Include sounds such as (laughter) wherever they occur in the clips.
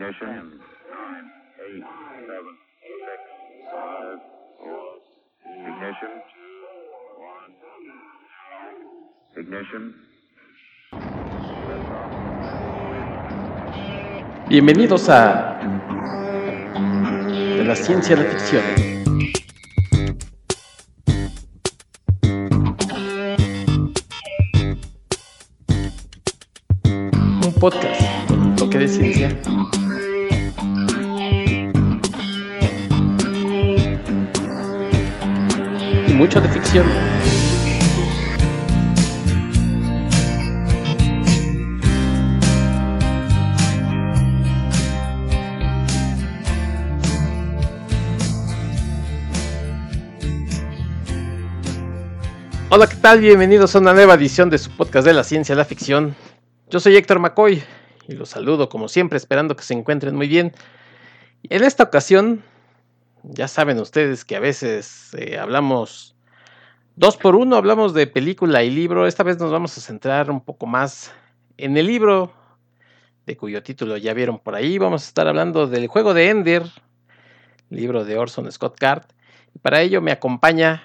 Ignition. Nine, eight, seven, six, five, four. Ignition. One. Ignition. Bienvenidos a de la ciencia de la ficción. Un podcast con un toque de ciencia. Mucho de ficción. Hola, ¿qué tal? Bienvenidos a una nueva edición de su podcast de la ciencia y la ficción. Yo soy Héctor McCoy y los saludo como siempre, esperando que se encuentren muy bien. En esta ocasión, ya saben ustedes que a veces eh, hablamos dos por uno, hablamos de película y libro. Esta vez nos vamos a centrar un poco más en el libro, de cuyo título ya vieron por ahí. Vamos a estar hablando del juego de Ender, libro de Orson Scott Card. Y para ello me acompaña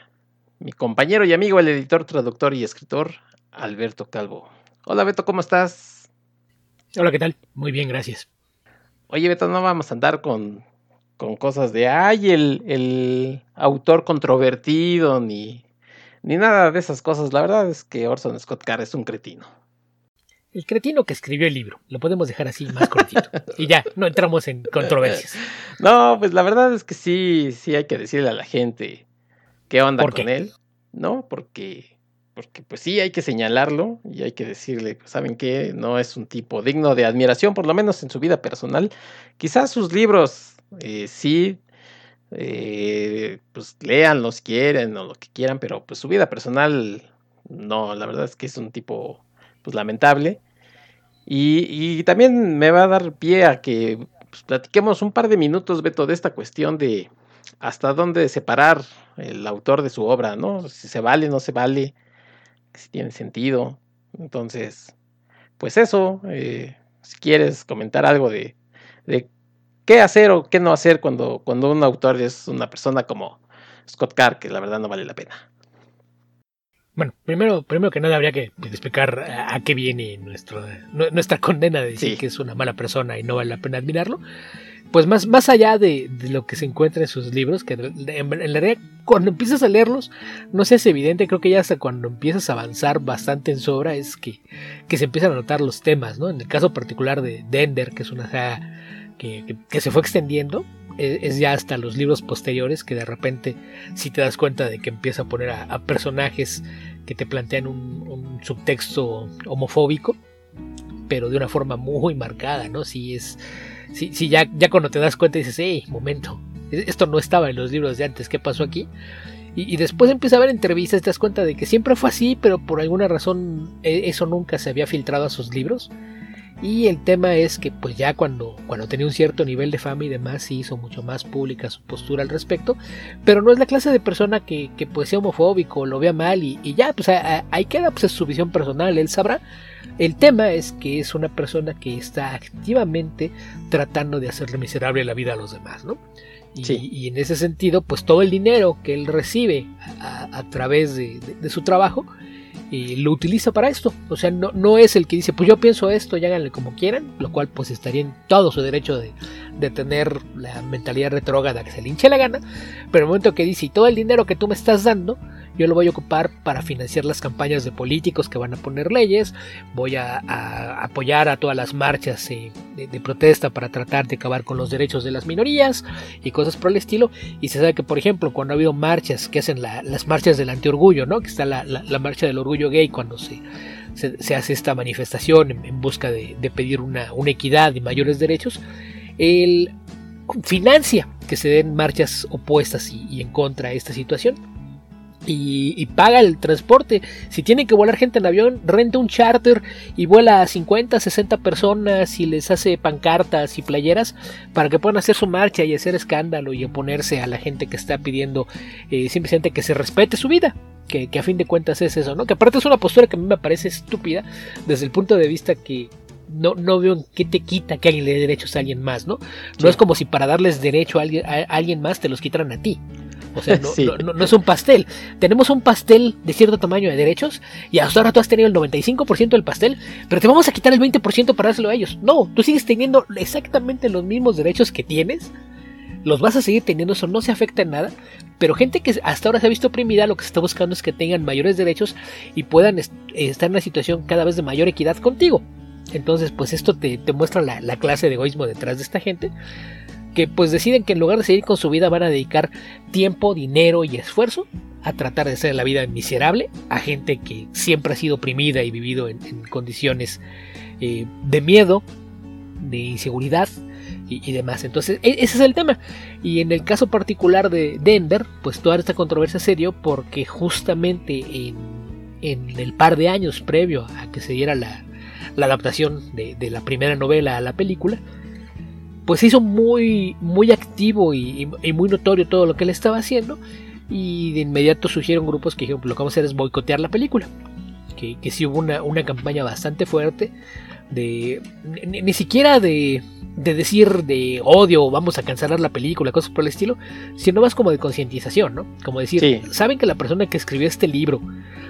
mi compañero y amigo, el editor, traductor y escritor, Alberto Calvo. Hola Beto, ¿cómo estás? Hola, ¿qué tal? Muy bien, gracias. Oye Beto, no vamos a andar con, con cosas de, ay, el, el autor controvertido, ni, ni nada de esas cosas. La verdad es que Orson Scott Card es un cretino. El cretino que escribió el libro, lo podemos dejar así más cortito. y ya, no entramos en controversias. No, pues la verdad es que sí, sí hay que decirle a la gente qué onda ¿Por con qué? él, ¿no? Porque, porque pues sí hay que señalarlo y hay que decirle, pues, ¿saben qué? No es un tipo digno de admiración, por lo menos en su vida personal. Quizás sus libros eh, sí, eh, pues léanlos, quieren o lo que quieran, pero pues su vida personal, no, la verdad es que es un tipo, pues lamentable. Y, también me va a dar pie a que pues, platiquemos un par de minutos, Beto, de esta cuestión de hasta dónde separar el autor de su obra, ¿no? Si se vale, no se vale, si tiene sentido. Entonces, pues eso, eh, si quieres comentar algo de qué hacer o qué no hacer cuando, cuando un autor es una persona como Scott Carr, que la verdad no vale la pena. Bueno, primero, primero que nada habría que explicar a, qué viene nuestro, nu- nuestra condena de decir Sí. que es una mala persona y no vale la pena admirarlo. Pues más, más allá de, de lo que se encuentra en sus libros, que en, en realidad cuando empiezas a leerlos, no sé, es evidente, creo que ya hasta cuando empiezas a avanzar bastante en su obra es que, que se empiezan a notar los temas, ¿no? En el caso particular de Dender, que es una saga que, se fue extendiendo, es, es ya hasta los libros posteriores que de repente si te das cuenta de que empieza a poner a, personajes que te plantean un, subtexto homofóbico, pero de una forma muy marcada, ¿no? Si es, si, si ya, ya cuando te das cuenta dices, hey, momento, esto no estaba en los libros de antes, ¿qué pasó aquí? Y, después empieza a ver entrevistas te das cuenta de que siempre fue así, pero por alguna razón eh, eso nunca se había filtrado a sus libros. Y el tema es que pues ya cuando, cuando tenía un cierto nivel de fama y demás se hizo mucho más pública su postura al respecto, pero no es la clase de persona que, que pues sea homofóbico, lo vea mal y, y ya, pues a- a- ahí queda pues es su visión personal, él sabrá. El tema es que es una persona que está activamente tratando de hacerle miserable la vida a los demás, ¿no? Y, Sí. y en ese sentido, pues todo el dinero que él recibe a, a- a través de, de- de su trabajo, y lo utiliza para esto. O sea, no, no es el que dice, pues yo pienso esto y háganle como quieran, lo cual pues estaría en todo su derecho de, de tener la mentalidad retrógrada que se le hinche la gana, pero el momento que dice, y todo el dinero que tú me estás dando, yo lo voy a ocupar para financiar las campañas de políticos que van a poner leyes, voy a, apoyar a todas las marchas eh, de, protesta para tratar de acabar con los derechos de las minorías y cosas por el estilo. Y se sabe que, por ejemplo, cuando ha habido marchas que hacen la- las marchas del antiorgullo, ¿no? que está la, marcha del orgullo gay cuando se, hace esta manifestación en, busca de, pedir una, equidad y mayores derechos, él financia que se den marchas opuestas y, y en contra de esta situación. Y, y paga el transporte. Si tiene que volar gente en avión, renta un charter y vuela a 50, 60 personas y les hace pancartas y playeras para que puedan hacer su marcha y hacer escándalo y oponerse a la gente que está pidiendo eh, simplemente que se respete su vida. Que, que a fin de cuentas es eso, ¿no? Que aparte es una postura que a mí me parece estúpida desde el punto de vista que no, no veo en qué te quita que alguien le dé derechos a alguien más, ¿no? No es como si para darles derecho a alguien, a alguien más te los quitaran a ti. O sea, no, (laughs) Sí. no- no- no es un pastel. Tenemos un pastel de cierto tamaño de derechos y hasta ahora tú has tenido el 95% del pastel, pero te vamos a quitar el 20% para dárselo a ellos. No, tú sigues teniendo exactamente los mismos derechos que tienes. Los vas a seguir teniendo, eso no se afecta en nada. Pero gente que hasta ahora se ha visto oprimida, lo que se está buscando es que tengan mayores derechos y puedan est- estar en una situación cada vez de mayor equidad contigo. Entonces, pues esto te, te muestra la, la clase de egoísmo detrás de esta gente. Que pues deciden que en lugar de seguir con su vida van a dedicar tiempo, dinero y esfuerzo a tratar de hacer la vida miserable a gente que siempre ha sido oprimida y vivido en, condiciones eh, de miedo, de inseguridad y, demás. Entonces, e- ese es el tema. Y en el caso particular de Denver, pues toda esta controversia se dio porque justamente en, en el par de años previo a que se diera la, la adaptación de la primera novela a la película, pues se hizo muy, muy activo y, muy notorio todo lo que él estaba haciendo. Y de inmediato surgieron grupos que dijeron, "Pues lo que vamos a hacer es boicotear la película. Que, que sí hubo una, una campaña bastante fuerte de... Ni, ni siquiera de, de decir de odio, vamos a cancelar la película, cosas por el estilo, sino más como de concientización, ¿no? Como decir, Sí. saben que la persona que escribió este libro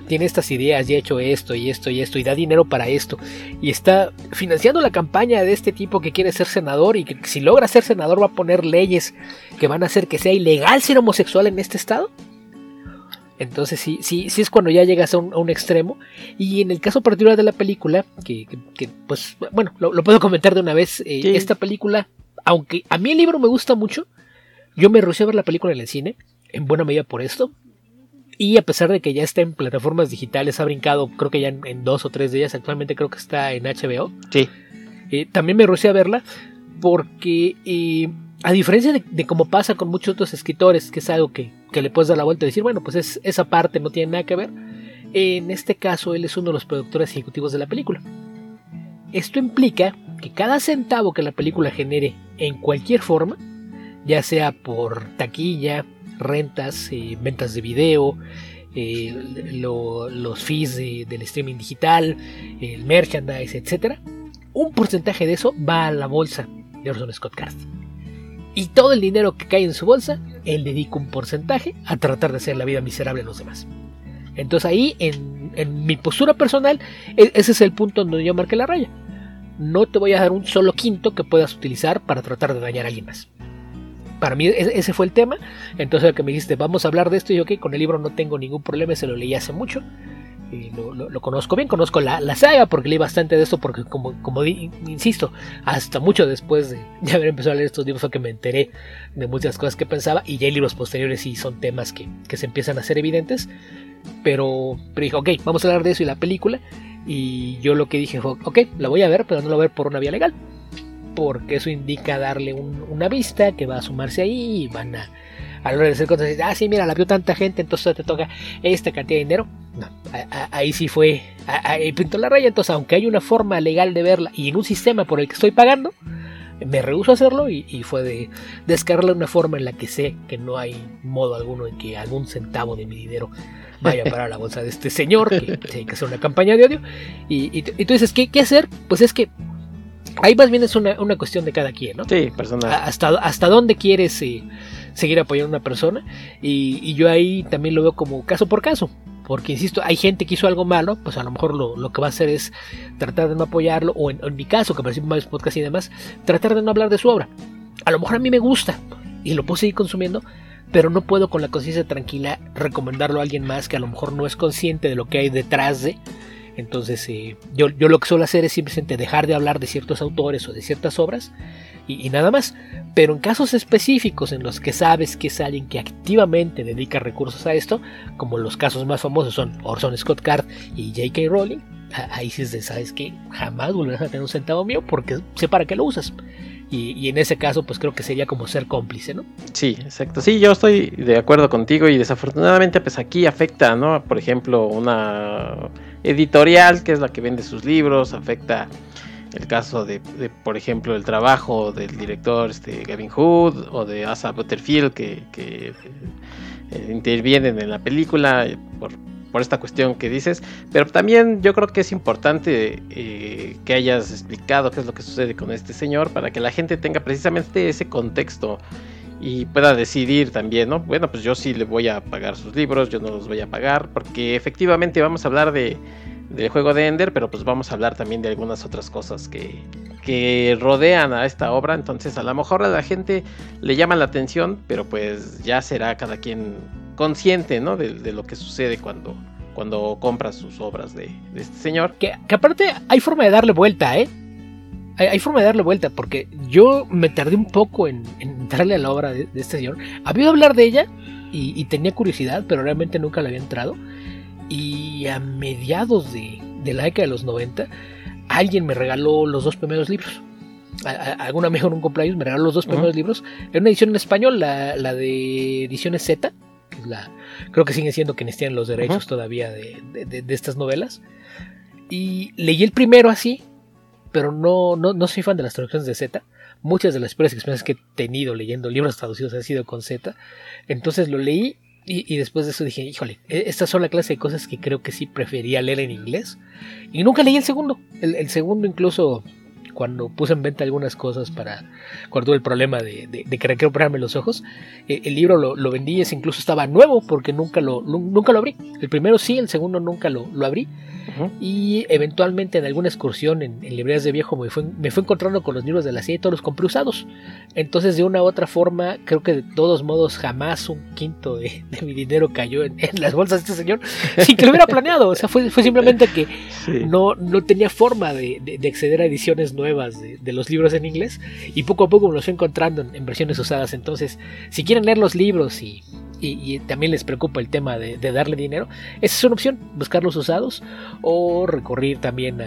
tiene estas ideas y ha hecho esto y esto y esto y da dinero para esto y está financiando la campaña de este tipo que quiere ser senador y que si logra ser senador va a poner leyes que van a hacer que sea ilegal ser homosexual en este estado. Entonces sí, sí, sí es cuando ya llegas a un, a un extremo. Y en el caso particular de la película, que, que- que, pues bueno, lo, lo puedo comentar de una vez, eh, Sí. esta película, aunque a mí el libro me gusta mucho, yo me rehusé a ver la película en el cine, en buena medida por esto. Y a pesar de que ya está en plataformas digitales, ha brincado, creo que ya en, en dos o tres de ellas, actualmente creo que está en HBO. Sí. Eh, también me rehusé a verla porque, eh, a diferencia de, de como pasa con muchos otros escritores, que es algo que, que le puedes dar la vuelta y decir, bueno, pues es, esa parte no tiene nada que ver, en este caso él es uno de los productores ejecutivos de la película. Esto implica que cada centavo que la película genere en cualquier forma, ya sea por taquilla, rentas, eh, ventas de video, eh, lo- los fees de- del streaming digital, el merchandise, etcétera, un porcentaje de eso va a la bolsa de Orson Scott Card. Y todo el dinero que cae en su bolsa, él dedica un porcentaje a tratar de hacer la vida miserable a los demás. Entonces ahí, en, en mi postura personal, e- ese es el punto donde yo marqué la raya. No te voy a dar un solo quinto que puedas utilizar para tratar de dañar a alguien más. Para mí e- ese fue el tema. Entonces el que me dijiste, vamos a hablar de esto, y yo, ok, con el libro no tengo ningún problema, se lo leí hace mucho. y lo, lo- conozco bien, conozco la, la saga porque leí bastante de esto, porque como, como insisto, hasta mucho después de, (laughs) de haber empezado a leer estos libros fue que me enteré de muchas cosas que pensaba y ya hay libros posteriores sí son temas que, que se empiezan a hacer evidentes, pero, pero dije, ok, vamos a hablar de eso y la película y yo lo que dije fue, ok, la voy a ver, pero no la voy a ver por una vía legal, porque eso indica darle un- una vista que va a sumarse ahí y van a, a la hora de hacer cosas, decir, ah, sí, mira, la vio tanta gente, entonces te toca esta cantidad de dinero. No, a- a- ahí sí fue, a- ahí pintó la raya. Entonces, aunque hay una forma legal de verla y en un sistema por el que estoy pagando, me rehuso a hacerlo y, y fue de descargarla de una forma en la que sé que no hay modo alguno en que algún centavo de mi dinero vaya para la bolsa de este señor, que (laughs) tiene que hacer una campaña de odio. Y, y, y tú dices, ¿qué, ¿qué hacer? Pues es que ahí más bien es una, una cuestión de cada quien, ¿no? Sí, personal. Hasta, hasta dónde quieres eh, seguir apoyando a una persona y, y yo ahí también lo veo como caso por caso porque insisto hay gente que hizo algo malo pues a lo mejor lo, lo que va a hacer es tratar de no apoyarlo o en, en mi caso que participo en varios podcasts y demás tratar de no hablar de su obra a lo mejor a mí me gusta y lo puedo seguir consumiendo pero no puedo con la conciencia tranquila recomendarlo a alguien más que a lo mejor no es consciente de lo que hay detrás de entonces eh, yo, lo que suelo hacer es simplemente dejar de hablar de ciertos autores o de ciertas obras y, nada más. Pero en casos específicos en los que sabes que es alguien que activamente dedica recursos a esto, como los casos más famosos son Orson Scott Card y J.K. Rowling, ahí sí sabes que jamás volverás a tener un centavo mío porque sé para qué lo usas. Y en ese caso, pues creo que sería como ser cómplice, ¿no? Sí, exacto. Sí, yo estoy de acuerdo contigo y desafortunadamente pues aquí afecta, ¿no? Por ejemplo, una editorial que es la que vende sus libros, afecta el caso de, de, por ejemplo, el trabajo del director este, Gavin Hood o de Asa Butterfield que, eh, intervienen en la película por, por esta cuestión que dices, pero también yo creo que es importante eh, que hayas explicado qué es lo que sucede con este señor para que la gente tenga precisamente ese contexto y pueda decidir también, ¿no? Bueno, pues yo sí le voy a pagar sus libros, yo no los voy a pagar, porque efectivamente vamos a hablar de, del juego de Ender, pero pues vamos a hablar también de algunas otras cosas que, que rodean a esta obra, entonces a lo mejor a la gente le llama la atención, pero pues ya será cada quien consciente, ¿no? De, lo que sucede cuando, cuando compra sus obras de, este señor. Que, que aparte hay forma de darle vuelta, ¿eh? Hay, forma de darle vuelta, porque yo me tardé un poco en, entrarle a la obra de, este señor. Había hablar de ella y, tenía curiosidad, pero realmente nunca le había entrado. Y a mediados de, la década de los 90, alguien me regaló los dos primeros libros. algún amigo en un cumpleaños me regaló los dos primeros libros. En una edición en español, la, de ediciones Z, que es la. Creo que siguen siendo quienes tienen los derechos todavía de, estas novelas. Y leí el primero así, pero no, no, no soy fan de las traducciones de Z. Muchas de las peores experiencias que he tenido leyendo libros traducidos han sido con Z. Entonces lo leí y, después de eso dije, híjole, e, estas son la clase de cosas que creo que sí prefería leer en inglés. Y nunca leí el segundo. el segundo incluso cuando puse en venta algunas cosas para cuando tuve el problema de, de, de querer operarme los ojos, eh, el libro lo, lo, vendí, ese incluso estaba nuevo porque nunca lo, nunca lo abrí. El primero sí, el segundo nunca lo, lo abrí. Y eventualmente en alguna excursión en, librerías de viejo me fue, me fue encontrando con los libros de la serie y todos los compré usados. Entonces de una u otra forma, creo que de todos modos jamás un quinto de, mi dinero cayó en, las bolsas de este señor sin que lo hubiera planeado. O sea, fue, fue simplemente que (laughs) no, no tenía forma de, de acceder a ediciones nuevas nuevas de, los libros en inglés y poco a poco me los estoy encontrando en, versiones usadas. Entonces, si quieren leer los libros y, también les preocupa el tema de, darle dinero, esa es una opción, buscarlos usados o recurrir también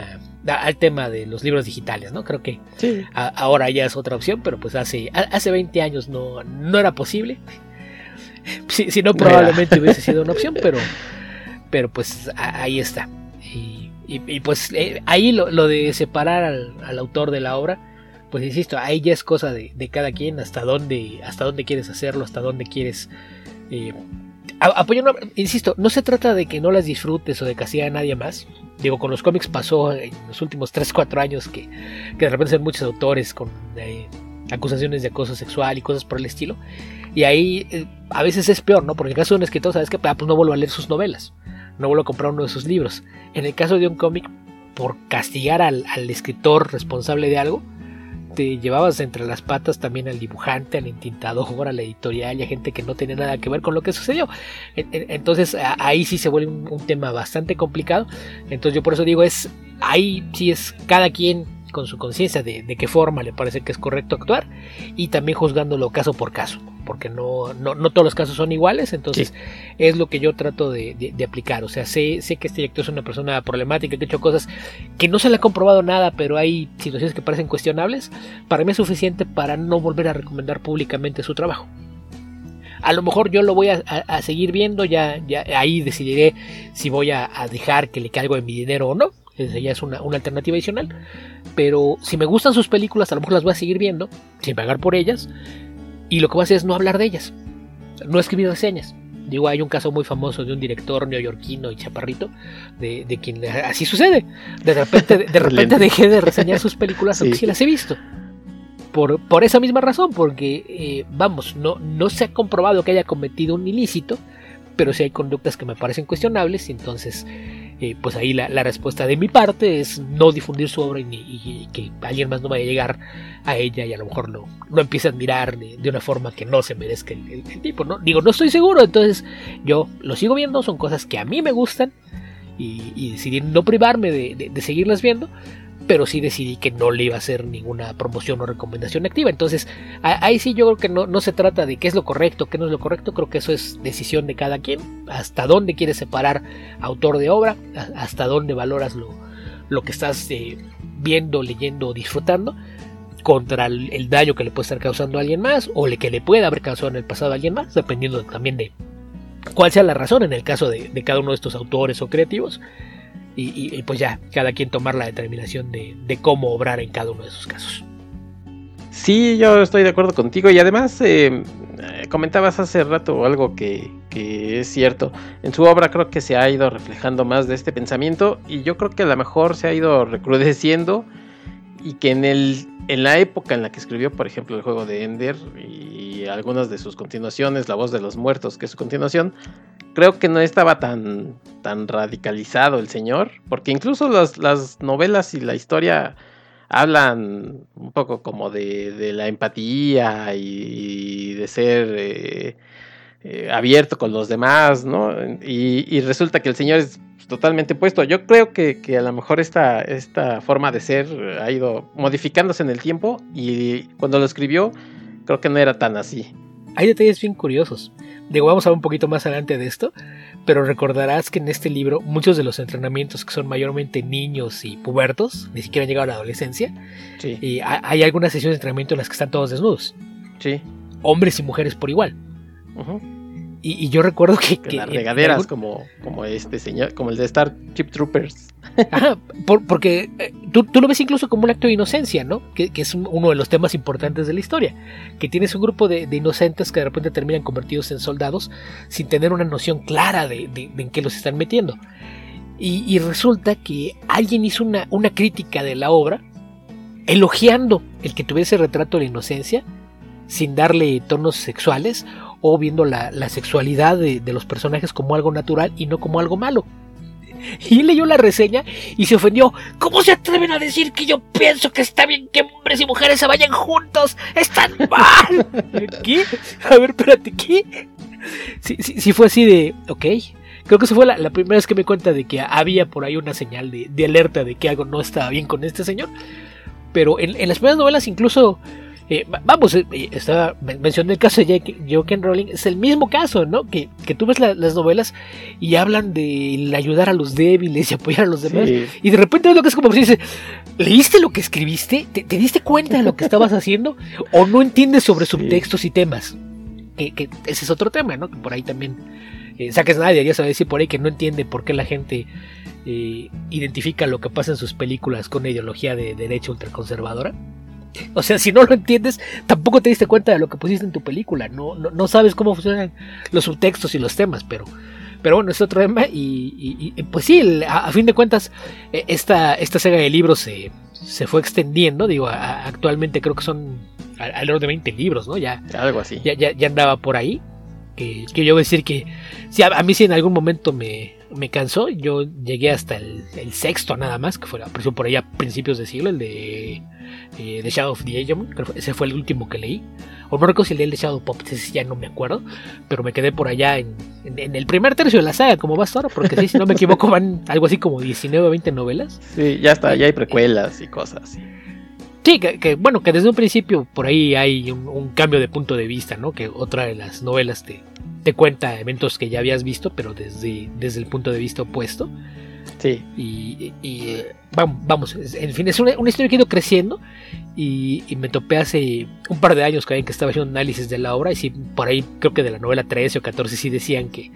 al tema de los libros digitales, ¿no? Creo que ahora ya es otra opción, pero pues hace, hace 20 años no, no era posible. (laughs) Si, no, probablemente hubiese sido una opción, pero, pero pues ahí está. Y pues eh, ahí lo, de separar al, autor de la obra, pues insisto, ahí ya es cosa de, cada quien, hasta dónde, hasta dónde quieres hacerlo, hasta dónde quieres eh, apoyar Insisto, no se trata de que no las disfrutes o de castigar a nadie más. Digo, con los cómics pasó en los últimos 3-4 años que, de repente son muchos autores con eh, acusaciones de acoso sexual y cosas por el estilo. Y ahí a veces es peor, ¿no? Porque en el caso de un escritor, sabes que ah, pues no vuelvo a leer sus novelas no vuelvo a comprar uno de sus libros. En el caso de un cómic, por castigar al, escritor responsable de algo, te llevabas entre las patas también al dibujante, al intintador, a la editorial y a gente que no tenía nada que ver con lo que sucedió. Entonces ahí sí se vuelve un, tema bastante complicado. Entonces yo por eso digo, es ahí sí es cada quien con su conciencia de, de, qué forma le parece que es correcto actuar y también juzgándolo caso por caso porque no, no, no, todos los casos son iguales, entonces es lo que yo trato de, aplicar. O sea, sé, sé que este director es una persona problemática, que ha hecho cosas que no se le ha comprobado nada, pero hay situaciones que parecen cuestionables. Para mí es suficiente para no volver a recomendar públicamente su trabajo. A lo mejor yo lo voy a, seguir viendo, ya, ya ahí decidiré si voy a, dejar que le caiga de mi dinero o no. Esa ya es una, una, alternativa adicional. Pero si me gustan sus películas, a lo mejor las voy a seguir viendo, sin pagar por ellas. Y lo que va a hacer es no hablar de ellas, no escribir reseñas. Digo, hay un caso muy famoso de un director neoyorquino y chaparrito, de, quien así sucede. De repente, de (laughs) repente dejé de reseñar sus películas, (laughs) aunque sí las he visto. Por, por esa misma razón, porque, eh, vamos, no, no se ha comprobado que haya cometido un ilícito, pero sí hay conductas que me parecen cuestionables, y entonces eh, pues ahí la, respuesta de mi parte es no difundir su obra y, que alguien más no vaya a llegar a ella y a lo mejor no, no empiece a admirar de, una forma que no se merezca el, tipo, ¿no? Digo, no estoy seguro, entonces yo lo sigo viendo, son cosas que a mí me gustan y, decidí no privarme de, de seguirlas viendo, pero sí decidí que no le iba a hacer ninguna promoción o recomendación activa. Entonces, ahí sí yo creo que no, no, se trata de qué es lo correcto, qué no es lo correcto, creo que eso es decisión de cada quien, hasta dónde quieres separar autor de obra, hasta dónde valoras lo, lo que estás eh, viendo, leyendo o disfrutando contra el, daño que le puede estar causando a alguien más o le que le puede haber causado en el pasado a alguien más, dependiendo también de cuál sea la razón en el caso de, de cada uno de estos autores o creativos y, pues ya, cada quien tomar la determinación de, cómo obrar en cada uno de esos casos. Sí, yo estoy de acuerdo contigo y además eh, comentabas hace rato algo que, que, es cierto. En su obra creo que se ha ido reflejando más de este pensamiento y yo creo que a lo mejor se ha ido recrudeciendo y que en, el, en la época en la que escribió, por ejemplo, el juego de Ender y algunas de sus continuaciones, La voz de los muertos, que es su continuación, creo que no estaba tan, tan radicalizado el señor, porque incluso las, las novelas y la historia hablan un poco como de, de la empatía y, de ser eh, eh, abierto con los demás, ¿no? Y, y, resulta que el señor es totalmente opuesto. Yo creo que, que, a lo mejor esta, esta forma de ser ha ido modificándose en el tiempo y cuando lo escribió creo que no era tan así. Hay detalles bien curiosos. Digo, vamos a ver un poquito más adelante de esto, pero recordarás que en este libro muchos de los entrenamientos que son mayormente niños y pubertos, ni siquiera han llegado a la adolescencia, sí. y hay algunas sesiones de entrenamiento en las que están todos desnudos. Sí. Hombres y mujeres por igual. Uh -huh. y, y, yo recuerdo que... que las regaderas algún... como, como este señor, como el de Star Chip Troopers. (laughs) Ajá, por, porque eh, tú, tú, lo ves incluso como un acto de inocencia, ¿no? Que, que, es uno de los temas importantes de la historia. Que tienes un grupo de, de, inocentes que de repente terminan convertidos en soldados sin tener una noción clara de, de, de en qué los están metiendo. Y, y, resulta que alguien hizo una, una crítica de la obra elogiando el que tuviese retrato de la inocencia sin darle tonos sexuales o viendo la, la sexualidad de, de, los personajes como algo natural y no como algo malo. (laughs) Y él leyó la reseña y se ofendió. ¿Cómo se atreven a decir que yo pienso que está bien que hombres y mujeres se vayan juntos? ¡Están mal! (laughs) ¿Qué? A ver, espérate, ¿qué? Si sí, sí, sí, fue así de, ok. Creo que esa fue la, la, primera vez que me cuenta de que había por ahí una señal de, de alerta de que algo no estaba bien con este señor. Pero en, en las primeras novelas incluso eh, vamos, eh, estaba mencionando el caso de J.K. Rowling, es el mismo caso, ¿no? Que, que tú ves la, las novelas y hablan de ayudar a los débiles y apoyar a los demás. Sí. Y de repente ves lo que es como si dice, ¿leíste lo que escribiste? ¿Te, ¿Te, diste cuenta de lo que estabas haciendo? ¿O no entiendes sobre subtextos sí. y temas? Que, que, ese es otro tema, ¿no? Que por ahí también eh, saques nadie, ya sabes decir por ahí que no entiende por qué la gente eh, identifica lo que pasa en sus películas con una ideología de derecha ultraconservadora. O sea, si no lo entiendes, tampoco te diste cuenta de lo que pusiste en tu película. No, no, no sabes cómo funcionan los subtextos y los temas, pero, pero bueno, es otro tema. Y, y, y pues sí, a, a, fin de cuentas, e, esta, esta saga de libros se, se fue extendiendo. Digo, a, actualmente creo que son alrededor de 20 libros, ¿no? Ya, Algo así. Ya, ya, ya andaba por ahí. Que, que yo voy a decir que si a, a mí si en algún momento me, me cansó, yo llegué hasta el, el, sexto nada más, que fue apareció por ahí a principios de siglo, el de, eh, The Shadow of the Agemon, ese fue el último que leí. O no recuerdo si el de Shadow Pop, ese ya no me acuerdo, pero me quedé por allá en, en, en el primer tercio de la saga, como va hasta ahora, porque sí, si no me equivoco (laughs) van algo así como 19 o 20 novelas. Sí, ya está, ya hay precuelas y cosas así. Sí, que, que, bueno, que desde un principio por ahí hay un, un, cambio de punto de vista, ¿no? Que otra de las novelas te, te cuenta eventos que ya habías visto, pero desde, desde el punto de vista opuesto. Sí. Y, y vamos, vamos, en fin, es una, una historia que ha ido creciendo y, y, me topé hace un par de años que estaba haciendo un análisis de la obra y sí, por ahí creo que de la novela 13 o 14 sí decían que,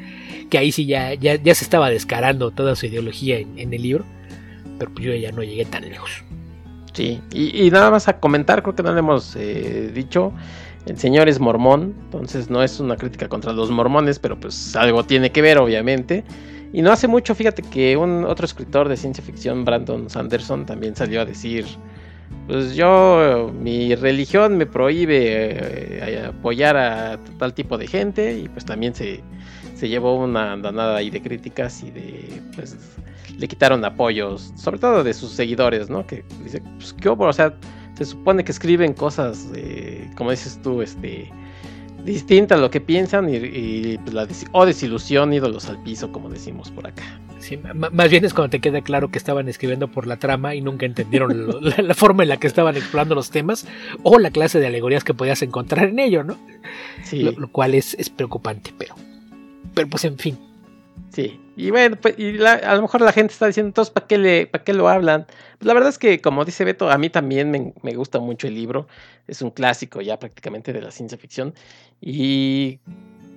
que ahí sí ya, ya, ya se estaba descarando toda su ideología en, en el libro, pero pues yo ya no llegué tan lejos. Sí, y, y, nada más a comentar, creo que no le hemos eh, dicho, el señor es mormón, entonces no es una crítica contra los mormones, pero pues algo tiene que ver, obviamente. Y no hace mucho, fíjate que un otro escritor de ciencia ficción, Brandon Sanderson, también salió a decir, pues yo, mi religión me prohíbe eh, apoyar a tal tipo de gente y pues también se, se llevó una andanada ahí de críticas y de, pues, le quitaron apoyos, sobre todo de sus seguidores, ¿no? Que dice, pues, ¿qué? O sea, se supone que escriben cosas, eh, como dices tú, este, distintas a lo que piensan y, y pues, la des o desilusión, ídolos al piso, como decimos por acá. Sí, más bien es cuando te queda claro que estaban escribiendo por la trama y nunca entendieron lo, (laughs) la, la, forma en la que estaban explorando los temas o la clase de alegorías que podías encontrar en ello, ¿no? Sí. Lo, lo cual es, es preocupante, pero, pero pues en fin. Sí, y bueno, pues, y la, a lo mejor la gente está diciendo, entonces, ¿para qué, le, ¿para qué lo hablan? Pues la verdad es que, como dice Beto, a mí también me, me, gusta mucho el libro. Es un clásico ya prácticamente de la ciencia ficción. Y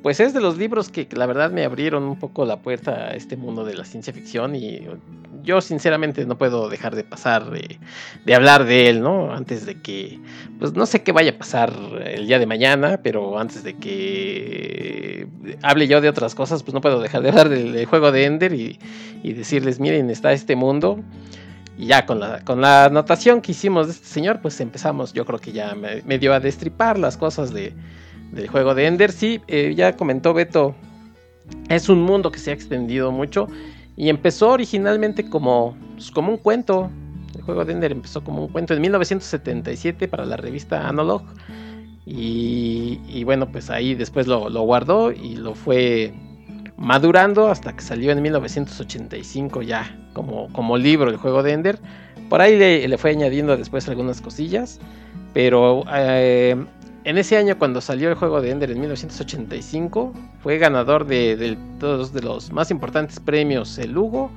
pues es de los libros que la verdad me abrieron un poco la puerta a este mundo de la ciencia ficción y yo sinceramente no puedo dejar de pasar de, hablar de él, ¿no? Antes de que, pues no sé qué vaya a pasar el día de mañana, pero antes de que hable yo de otras cosas, pues no puedo dejar de hablar del, juego de Ender y, decirles, miren, está este mundo. Y ya con la, con la anotación que hicimos de este señor, pues empezamos, yo creo que ya me, dio a destripar las cosas de del juego de Ender. Sí, eh, ya comentó Beto, es un mundo que se ha extendido mucho y empezó originalmente como, pues, como un cuento. El juego de Ender empezó como un cuento en 1977 para la revista Analog. Y, bueno, pues ahí después lo, guardó y lo fue madurando hasta que salió en 1985 ya como, como libro el juego de Ender. Por ahí le, fue añadiendo después algunas cosillas. Pero eh, en ese año cuando salió el juego de Ender en 1985, fue ganador de, de los más importantes premios, el Hugo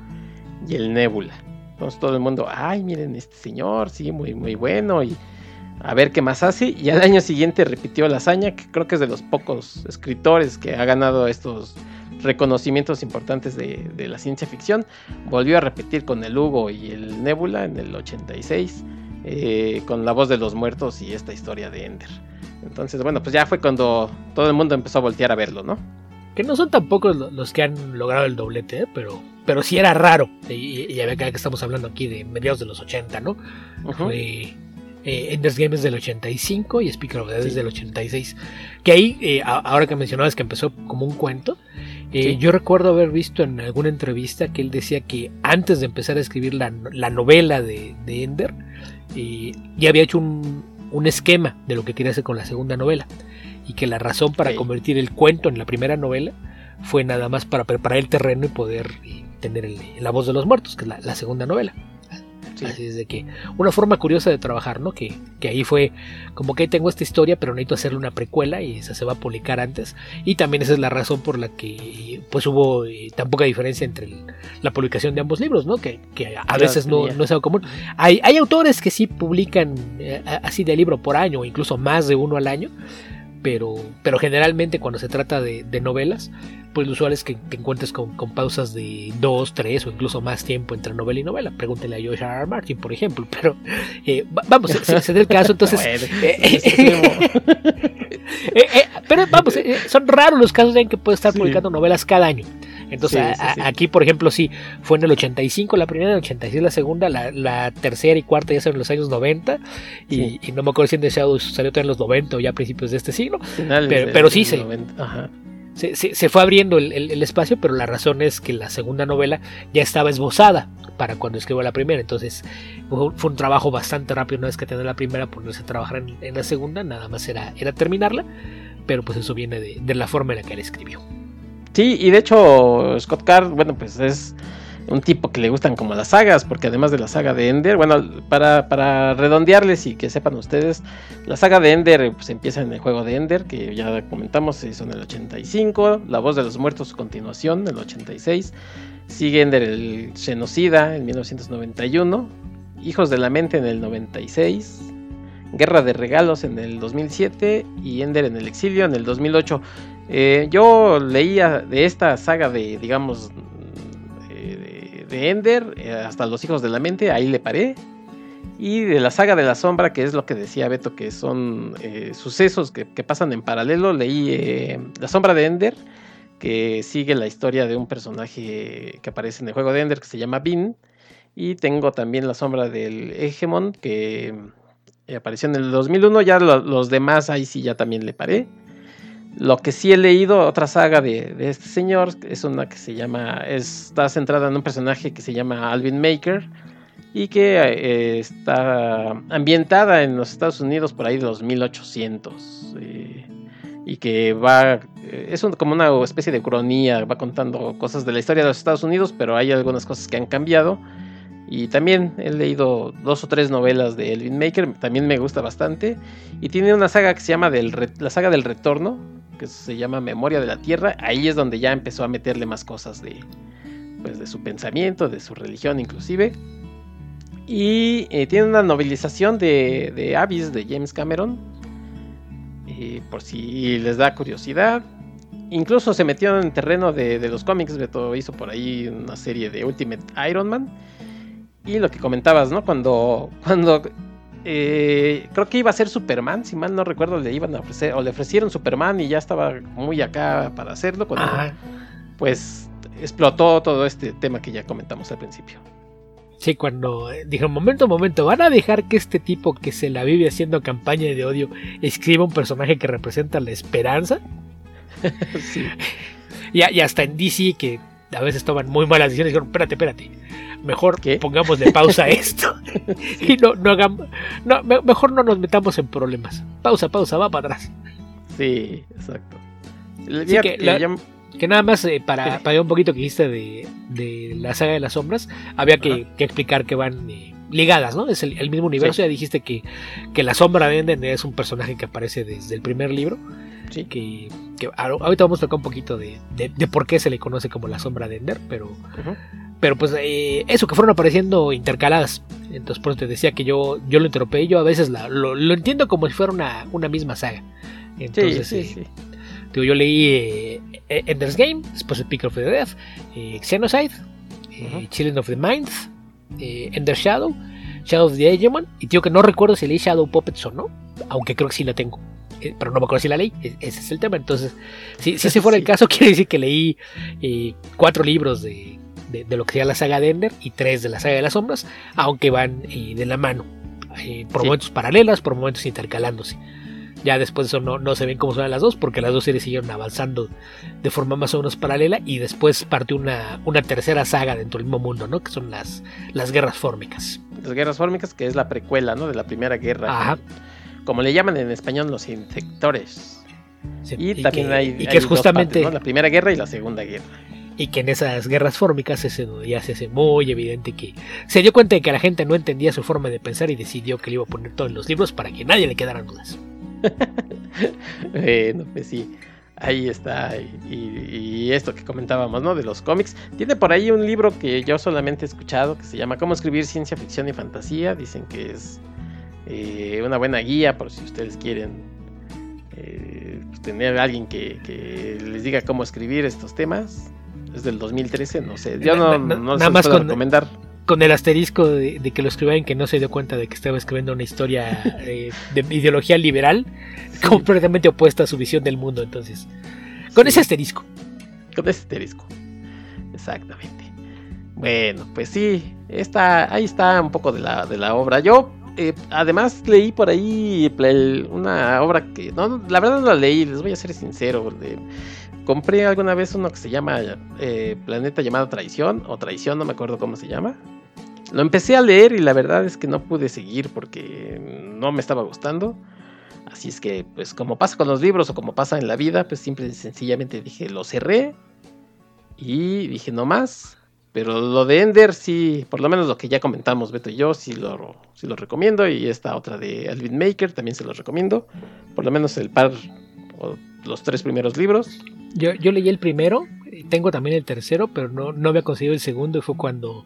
y el Nebula. Entonces todo el mundo, ay, miren este señor, sí, muy, muy bueno, y a ver qué más hace. Y al año siguiente repitió la hazaña, que creo que es de los pocos escritores que ha ganado estos reconocimientos importantes de, de la ciencia ficción. Volvió a repetir con el Hugo y el Nebula en el 86, eh, con la voz de los muertos y esta historia de Ender. Entonces, bueno, pues ya fue cuando todo el mundo empezó a voltear a verlo, ¿no? Que no son tampoco los que han logrado el doblete, ¿eh? pero, pero sí era raro. Y, ya ve que estamos hablando aquí de mediados de los 80, ¿no? Fue eh, Ender's Game es del 85 y Speaker of the Dead es del 86. Que ahí, eh, ahora que mencionabas que empezó como un cuento, eh, yo recuerdo haber visto en alguna entrevista que él decía que antes de empezar a escribir la, novela de, de Ender, ya había hecho un, un esquema de lo que quería hacer con la segunda novela y que la razón para convertir el cuento en la primera novela fue nada más para preparar el terreno y poder tener la voz de los muertos, que es la segunda novela. Así es de que una forma curiosa de trabajar, ¿no? Que, ahí fue como que tengo esta historia, pero necesito hacerle una precuela y esa se va a publicar antes. Y también esa es la razón por la que pues hubo eh, tan poca diferencia entre la publicación de ambos libros, ¿no? Que, a veces no, no, es algo común. Hay, hay autores que sí publican eh, así de libro por año, o incluso más de uno al año pero, pero generalmente cuando se trata de, novelas, pues lo usual es que te encuentres con, pausas de dos, tres o incluso más tiempo entre novela y novela. Pregúntele a George R. Martin, por ejemplo. (laughs) Pero eh, vamos, se, da el caso, entonces. (laughs) (laughs) pero vamos, eh, son raros los casos en que puede estar publicando novelas cada año. Entonces, aquí, por ejemplo, sí, fue en el 85 la primera, en el 86 la segunda, la, tercera y cuarta ya son en los años 90, y, no me acuerdo si en The Shadows salió en los 90 o ya a principios de este siglo, pero, sí se, se, fue abriendo el, espacio, pero la razón es que la segunda novela ya estaba esbozada para cuando escribió la primera, entonces fue un trabajo bastante rápido una vez que tenía la primera, ponerse a trabajar en, la segunda, nada más era, era terminarla, pero pues eso viene de, de la forma en la que él escribió. Sí, y de hecho Scott Card, bueno, pues es un tipo que le gustan como las sagas, porque además de la saga de Ender, bueno, para, para redondearles y que sepan ustedes, la saga de Ender pues empieza en el juego de Ender, que ya comentamos, se en el 85, La voz de los muertos, continuación, en el 86, sigue Ender el genocida en 1991, Hijos de la mente en el 96, Guerra de regalos en el 2007 y Ender en el exilio en el 2008. Eh, yo leía de esta saga de, digamos, de, Ender eh, hasta Los Hijos de la Mente, ahí le paré. Y de la saga de la sombra, que es lo que decía Beto, que son eh, sucesos que, pasan en paralelo, leí La sombra de Ender, que sigue la historia de un personaje que aparece en el juego de Ender, que se llama Bin. Y tengo también La sombra del Hegemon, que apareció en el 2001, ya los demás ahí sí ya también le paré. Lo que sí he leído, otra saga de, este señor, es una que se llama, está centrada en un personaje que se llama Alvin Maker y que eh, está ambientada en los Estados Unidos por ahí de los 1800 eh, y que va, eh, es como una especie de cronía, va contando cosas de la historia de los Estados Unidos, pero hay algunas cosas que han cambiado. Y también he leído dos o tres novelas de Elvin Maker, también me gusta bastante. Y tiene una saga que se llama del la saga del retorno, que se llama Memoria de la Tierra, ahí es donde ya empezó a meterle más cosas de, pues, de su pensamiento, de su religión inclusive. Y eh, tiene una novelización de, de Abyss de James Cameron, por si les da curiosidad. incluso se metió en terreno de, de los cómics, Beto hizo por ahí una serie de Ultimate Iron Man. Y lo que comentabas, ¿no? Cuando, cuando eh, creo que iba a ser Superman, si mal no recuerdo, le iban a ofrecer, o le ofrecieron Superman y ya estaba muy acá para hacerlo, cuando Ajá. pues explotó todo este tema que ya comentamos al principio. Sí, cuando eh, dijeron, momento, momento, ¿van a dejar que este tipo que se la vive haciendo campaña de odio escriba un personaje que representa la esperanza? (laughs) sí. (laughs) Y, y hasta en DC, que a veces toman muy malas decisiones, dijeron, espérate, espérate, mejor ¿Qué? pongámosle pausa a (laughs) esto (laughs) y no, no hagamos, no, me- mejor no nos metamos en problemas. Pausa, pausa, va para atrás. Sí, exacto. Que que la- ya- Que nada más eh, para, para un poquito que dijiste de, de la saga de las sombras, había que, que explicar que van eh, ligadas, ¿no? Es el, el mismo universo. Sí. Ya dijiste que, que la sombra de Enden es un personaje que aparece desde el primer libro. Sí. Que, que ahor- ahorita vamos a tocar un poquito de, de- de por qué se le conoce como la sombra de Ender, pero, pero pues eh, eso que fueron apareciendo intercaladas. Entonces por eso te decía que yo, yo lo interrumpí, yo a veces la- lo, lo entiendo como si fuera una, una misma saga. Entonces, sí, eh. Digo, yo leí eh, eh, Ender's Game, después Pick of the Death, Xenocide, Ujú. Children of the Mind, Ender Shadow, Shadow of the Hegemon, y digo que no recuerdo si leí Shadow Puppets o no, aunque creo que sí la tengo, eh, pero no me acuerdo si la leí, e- ese es el tema. Entonces, si, si ese fuera el (laughs) caso, (laughs) quiere decir que leí eh, cuatro libros de, de- de lo que sería la saga de Ender y tres de la saga de las sombras, aunque van eh, de la mano, por Sí. momentos paralelas, por momentos intercalándose. Ya después de eso no, no se ven cómo son las dos, porque las dos series siguieron avanzando de forma más o menos paralela y después partió una, una tercera saga dentro del mismo mundo, ¿no? Que son las, las guerras fórmicas. Las guerras fórmicas, que es la precuela, ¿no? De la primera guerra. Ajá. Como le llaman en español los insectores. Sí, Y, también que, hay, y que hay es justamente partes, ¿no? La primera guerra y la segunda guerra. y que en esas guerras fórmicas donde ya se hace muy evidente que se dio cuenta de que la gente no entendía su forma de pensar y decidió que le iba a poner todo en los libros para que nadie le quedaran dudas. (laughs) Bueno, pues sí. Ahí está. Y, y esto que comentábamos, ¿no? De los cómics. Tiene por ahí un libro que yo solamente he escuchado que se llama Cómo escribir ciencia ficción y fantasía. Dicen que es eh, una buena guía por si ustedes quieren eh, pues, tener a alguien que, que les diga cómo escribir estos temas. Es del 2013, no sé. Yo no, no nada más con- recomendar. Con el asterisco de, de que lo escribían que no se dio cuenta de que estaba escribiendo una historia eh, de ideología liberal completamente opuesta a su visión del mundo. Entonces, con Sí. ese asterisco. Con ese asterisco. Exactamente. Bueno, pues sí, está, ahí está un poco de la, de la obra. Yo, eh, además, leí por ahí una obra que, no, la verdad no la leí, les voy a ser sincero. compré alguna vez uno que se llama eh, Planeta llamado Traición, o Traición, no me acuerdo cómo se llama. Lo empecé a leer y la verdad es que no pude seguir porque no me estaba gustando. Así es que, pues como pasa con los libros o como pasa en la vida, pues simple y sencillamente dije, lo cerré y dije, no más. Pero lo de Ender, sí, por lo menos lo que ya comentamos Beto y yo, sí lo, sí lo recomiendo. Y esta otra de Alvin Maker también se los recomiendo. Por lo menos el par, o los tres primeros libros. Yo, yo leí el primero, tengo también el tercero, pero no, no había conseguido el segundo y fue cuando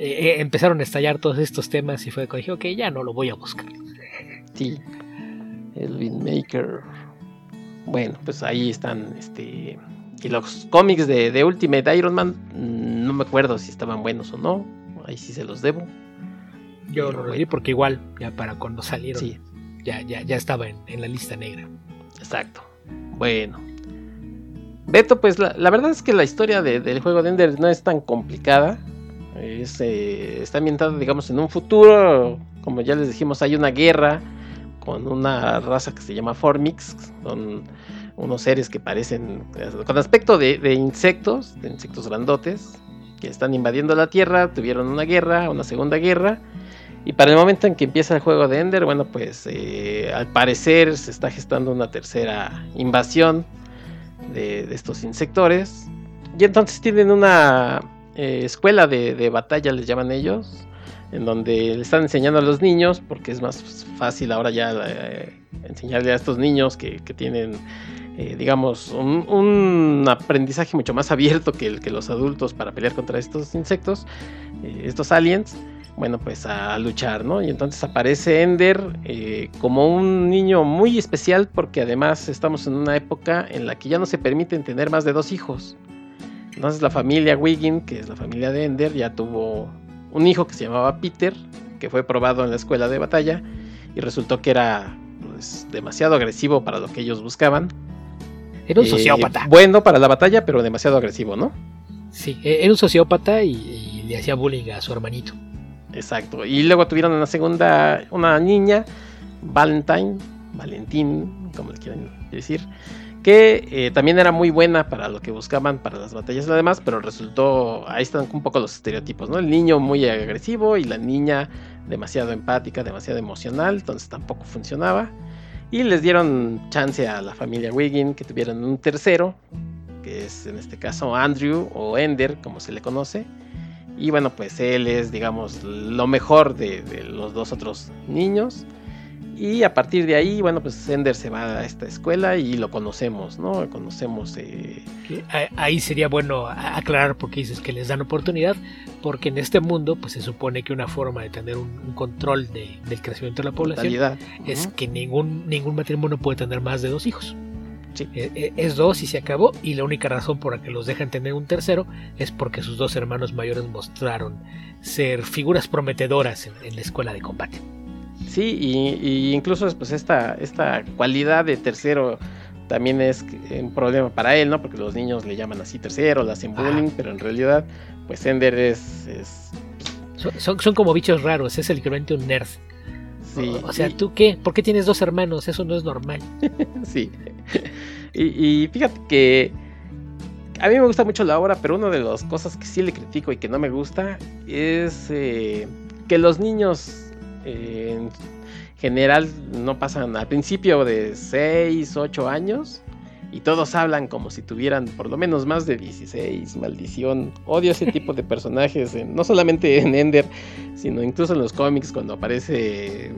eh, eh, empezaron a estallar todos estos temas y fue cuando dije, ok, ya no lo voy a buscar. Sí, Elvin Maker. Bueno, pues ahí están, este... Y los cómics de, de Ultimate Iron Man, mm, no me acuerdo si estaban buenos o no. Ahí sí se los debo. Yo lo leí porque igual, ya para cuando salieron, Sí, ya, ya, ya estaba en, en la lista negra. exacto. Bueno. Beto, pues la, la verdad es que la historia de- del juego de Ender no es tan complicada. Es, eh, está ambientada, digamos, en un futuro. Como ya les dijimos, hay una guerra con una raza que se llama Formix. Son unos seres que parecen con aspecto de, insectos, de insectos grandotes, que están invadiendo la Tierra. Tuvieron una guerra, una segunda guerra. Y para el momento en que empieza el juego de Ender, bueno, pues eh, al parecer se está gestando una tercera invasión de, estos insectores. Y entonces tienen una eh, escuela de, de batalla, les llaman ellos, en donde le están enseñando a los niños, porque es más fácil ahora ya eh, enseñarle a estos niños que, que tienen, eh, digamos, un, un aprendizaje mucho más abierto que el que los adultos para pelear contra estos insectos, eh, estos aliens. bueno, pues a luchar, ¿no? Y entonces aparece Ender eh, como un niño muy especial porque además estamos en una época en la que ya no se permiten tener más de dos hijos. Entonces la familia Wiggin, que es la familia de Ender, ya tuvo un hijo que se llamaba Peter, que fue probado en la escuela de batalla y resultó que era pues, demasiado agresivo para lo que ellos buscaban. Era un Eh, sociópata. bueno para la batalla, pero demasiado agresivo, ¿no? Sí, e- era un sociópata y, y le hacía bullying a su hermanito. Exacto. Y luego tuvieron una segunda, una niña, Valentine, Valentín, como le quieran decir, que eh, también era muy buena para lo que buscaban para las batallas y lo demás, pero resultó, ahí están un poco los estereotipos, ¿no? El niño muy agresivo y la niña demasiado empática, demasiado emocional, entonces tampoco funcionaba. Y les dieron chance a la familia Wiggin que tuvieran un tercero, que es en este caso Andrew o Ender, como se le conoce. Y bueno, pues él es, digamos, lo mejor de los dos otros niños. Y a partir de ahí, bueno, pues Ender se va a esta escuela y lo conocemos, ¿no? Conocemos... eh, Ahí sería bueno aclarar por qué dices que les dan oportunidad, porque en este mundo pues se supone que una forma de tener un, un control de- del crecimiento de la población totalidad. es que ningún, ningún matrimonio puede tener más de dos hijos. Sí. Eh, eh, Es dos y se acabó, y la única razón por la que los dejan tener un tercero es porque sus dos hermanos mayores mostraron ser figuras prometedoras en, en la escuela de combate. Sí, y, y incluso pues esta, esta cualidad de tercero también es un problema para él, ¿no? Porque los niños le llaman así tercero, le hacen bullying, pero en realidad, pues Ender es... es Son, son, son como bichos raros, es el equivalente a un nerd. sí, o, o sea, y- ¿tú qué? ¿Por qué tienes dos hermanos? Eso no es normal. (laughs) Sí. (laughs) Y, y fíjate que a mí me gusta mucho la obra, pero una de las cosas que sí le critico y que no me gusta es eh, que los niños eh, en general no pasan al principio de 6, 8 años y todos hablan como si tuvieran por lo menos más de 16, maldición. Odio ese tipo de (laughs) personajes, en- no solamente en Ender, sino incluso en los cómics cuando aparece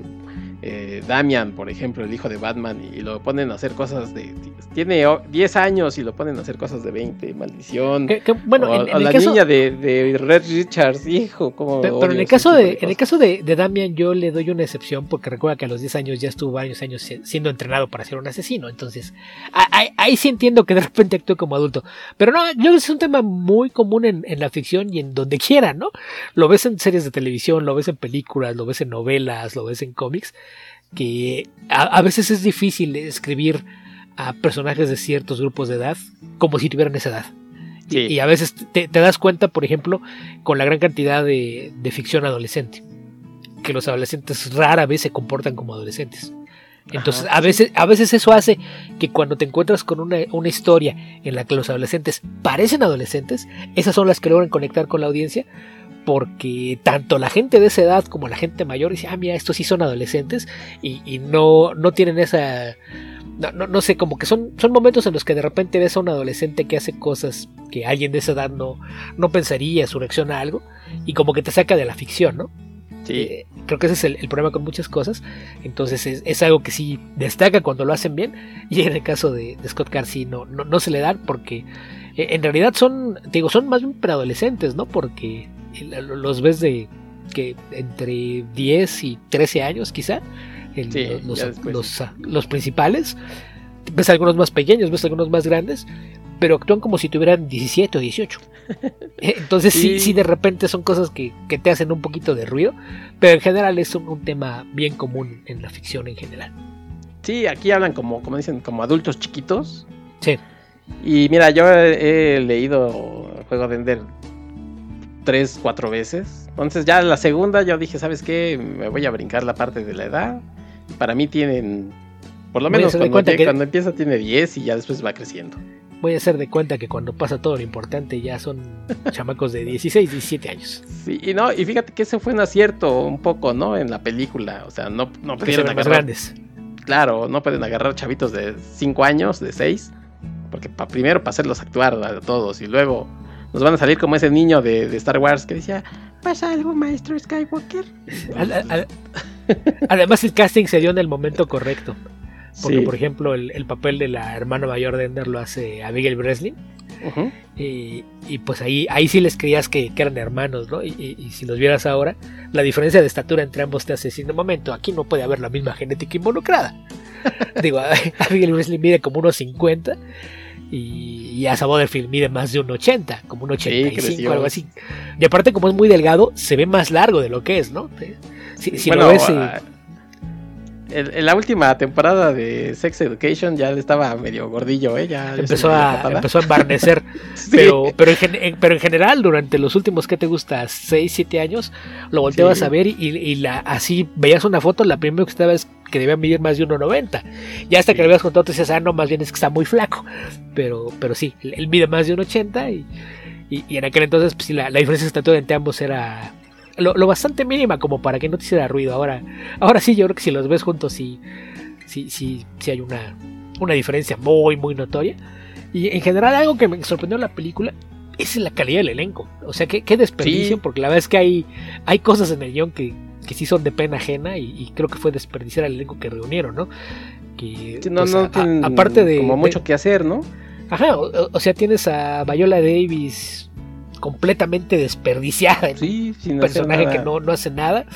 eh, Damian, por ejemplo, el hijo de Batman, y lo ponen a hacer cosas de... Tiene o- 10 años y lo ponen a hacer cosas de 20, maldición. Que- que, bueno, o, en, o en el la caso, niña de, de Red Richards, hijo, como... Pe- Pero, en el caso de, en el caso de, de Damian yo le doy una excepción porque recuerda que a los 10 años ya estuvo varios años si- siendo entrenado para ser un asesino. Entonces, a- ahí, ahí sí entiendo que de repente actúe como adulto. Pero no, yo creo que es un tema muy común en, en la ficción y en donde quiera, ¿no? Lo ves en series de televisión, lo ves en películas, lo ves en novelas, lo ves en cómics, que a, a veces es difícil escribir a personajes de ciertos grupos de edad como si tuvieran esa edad. Y- Sí. Y, a veces te, te das cuenta, por ejemplo, con la gran cantidad de, de ficción adolescente, que los adolescentes rara vez se comportan como adolescentes. Entonces, Ajá, a veces, a veces eso hace que cuando te encuentras con una, una historia en la que los adolescentes parecen adolescentes, esas son las que logran conectar con la audiencia, porque tanto la gente de esa edad como la gente mayor dice, ah, mira, estos sí son adolescentes, y, y no, no tienen esa no, no, no sé, como que son, son momentos en los que de repente ves a un adolescente que hace cosas que alguien de esa edad no, no pensaría, su reacción a algo, y como que te saca de la ficción, ¿no? Sí, Eh, creo que ese es el, el problema con muchas cosas. Entonces es, es algo que sí destaca cuando lo hacen bien. (laughs) Y en el caso de, de Scott Carr sí no, no, no se le dan porque eh, en realidad son, te digo, son más bien preadolescentes, ¿no? Porque los ves de que entre 10 y 13 años quizá. el- Sí, los, los, los principales. Ves algunos más pequeños, ves algunos más grandes, pero actúan como si tuvieran 17 o 18. (laughs) Entonces sí, Sí. sí, de repente son cosas que, que te hacen un poquito de ruido, pero en general es un, un tema bien común en la ficción en general. sí, aquí hablan como, como dicen, como adultos chiquitos. Sí. Y mira, yo he, he leído juego de Ender tres, cuatro veces. Entonces ya la segunda yo dije, ¿sabes qué? Me voy a brincar la parte de la edad. Para mí tienen, por lo menos cuando, que- cuando empieza tiene 10 y ya después va creciendo. Voy a hacer de cuenta que cuando pasa todo lo importante ya son (laughs) chamacos de 16, 17 años. Sí, y no, y fíjate que ese fue un acierto un poco, ¿no? En la película. O sea, no, no pudieron agarrar grandes. Claro, no pueden agarrar chavitos de 5 años, de 6, porque pa- primero para hacerlos actuar a todos y luego nos van a salir como ese niño de, de Star Wars que decía, ¿pasa algo, maestro Skywalker? Al- al- al- Además el casting se dio en el momento correcto. Porque, Sí. por ejemplo, el, el papel de la hermana mayor de Ender lo hace Abigail Breslin. Ujú. Y, y, pues ahí, ahí sí les creías que, que eran hermanos, ¿no? Y, y- y si los vieras ahora, la diferencia de estatura entre ambos te hace decir, un momento, aquí no puede haber la misma genética involucrada. (laughs) Digo, (laughs) Abigail Breslin mide como unos 50 y, y Asa Butterfield mide más de un 80, como un 85, creció. algo así. Y aparte, como es muy delgado, se ve más largo de lo que es, ¿no? Si, si bueno, lo ves, ah, en, en la última temporada de Sex Education ya estaba medio gordillo, ¿eh? Ya, empezó a, empezó a embarnecer. (laughs) Sí. Pero, pero, en, pero general, durante los últimos, ¿qué te gusta? 6, 7 años, lo volteabas Sí. a ver y, y la, así veías una foto, la primera que estaba es que debía medir más de 1,90. Ya hasta que le habías contado, te decías, ah, no, más bien es que está muy flaco. Pero, pero sí, él, él mide más de 1,80 y, y, y en aquel entonces, pues sí, la, la diferencia de estatura entre ambos era lo, lo bastante mínima como para que no te hiciera ruido. Ahora, ahora sí, yo creo que si los ves juntos, sí, sí, sí, sí hay una, una diferencia muy, muy notoria. Y en general, algo que me sorprendió en la película es la calidad del elenco. O sea, qué, qué desperdicio, Sí. porque la verdad es que hay, hay cosas en el guion que, que sí son de pena ajena y, y creo que fue desperdiciar al elenco que reunieron, ¿no? Que, no, pues, no a- tienen aparte de. como de- mucho que hacer, ¿no? Ajá, o- o sea, tienes a Viola Davis completamente desperdiciada en Sí, sin un personaje que no, no hace nada.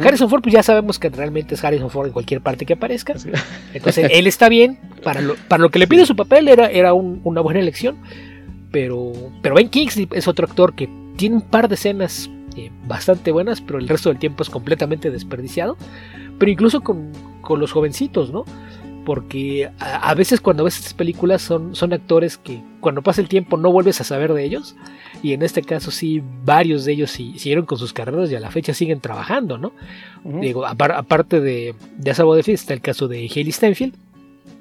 Harrison Ford, pues ya sabemos que realmente es Harrison Ford en cualquier parte que aparezca. Sí. Entonces él está bien. Para lo, para lo que le pide su papel era, era un- una buena elección. Pero, pero Ben Kingsley es otro actor que tiene un par de escenas eh, bastante buenas, pero el resto del tiempo es completamente desperdiciado. Pero incluso con, con los jovencitos, ¿no? Porque a, a veces cuando ves estas películas son, son actores que cuando pasa el tiempo no vuelves a saber de ellos. Y en este caso sí, varios de ellos sí- siguieron con sus carreras y a la fecha siguen trabajando, ¿no? Digo, apar- aparte de, de Asa Butterfield está el caso de Hailey Steinfeld,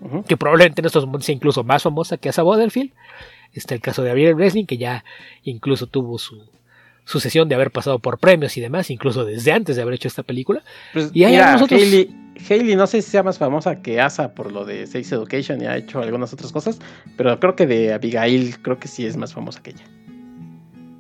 ujú. que probablemente en estos momentos sea incluso más famosa que Asa Butterfield. Está el caso de Abigail Breslin, que ya incluso tuvo su, su sesión de haber pasado por premios y demás, incluso desde antes de haber hecho esta película. Pues, Y hay mira, algunos otros- Hailey no sé si sea más famosa que Asa por lo de Sex Education y ha hecho algunas otras cosas, pero creo que de Abigail creo que sí es más famosa que ella.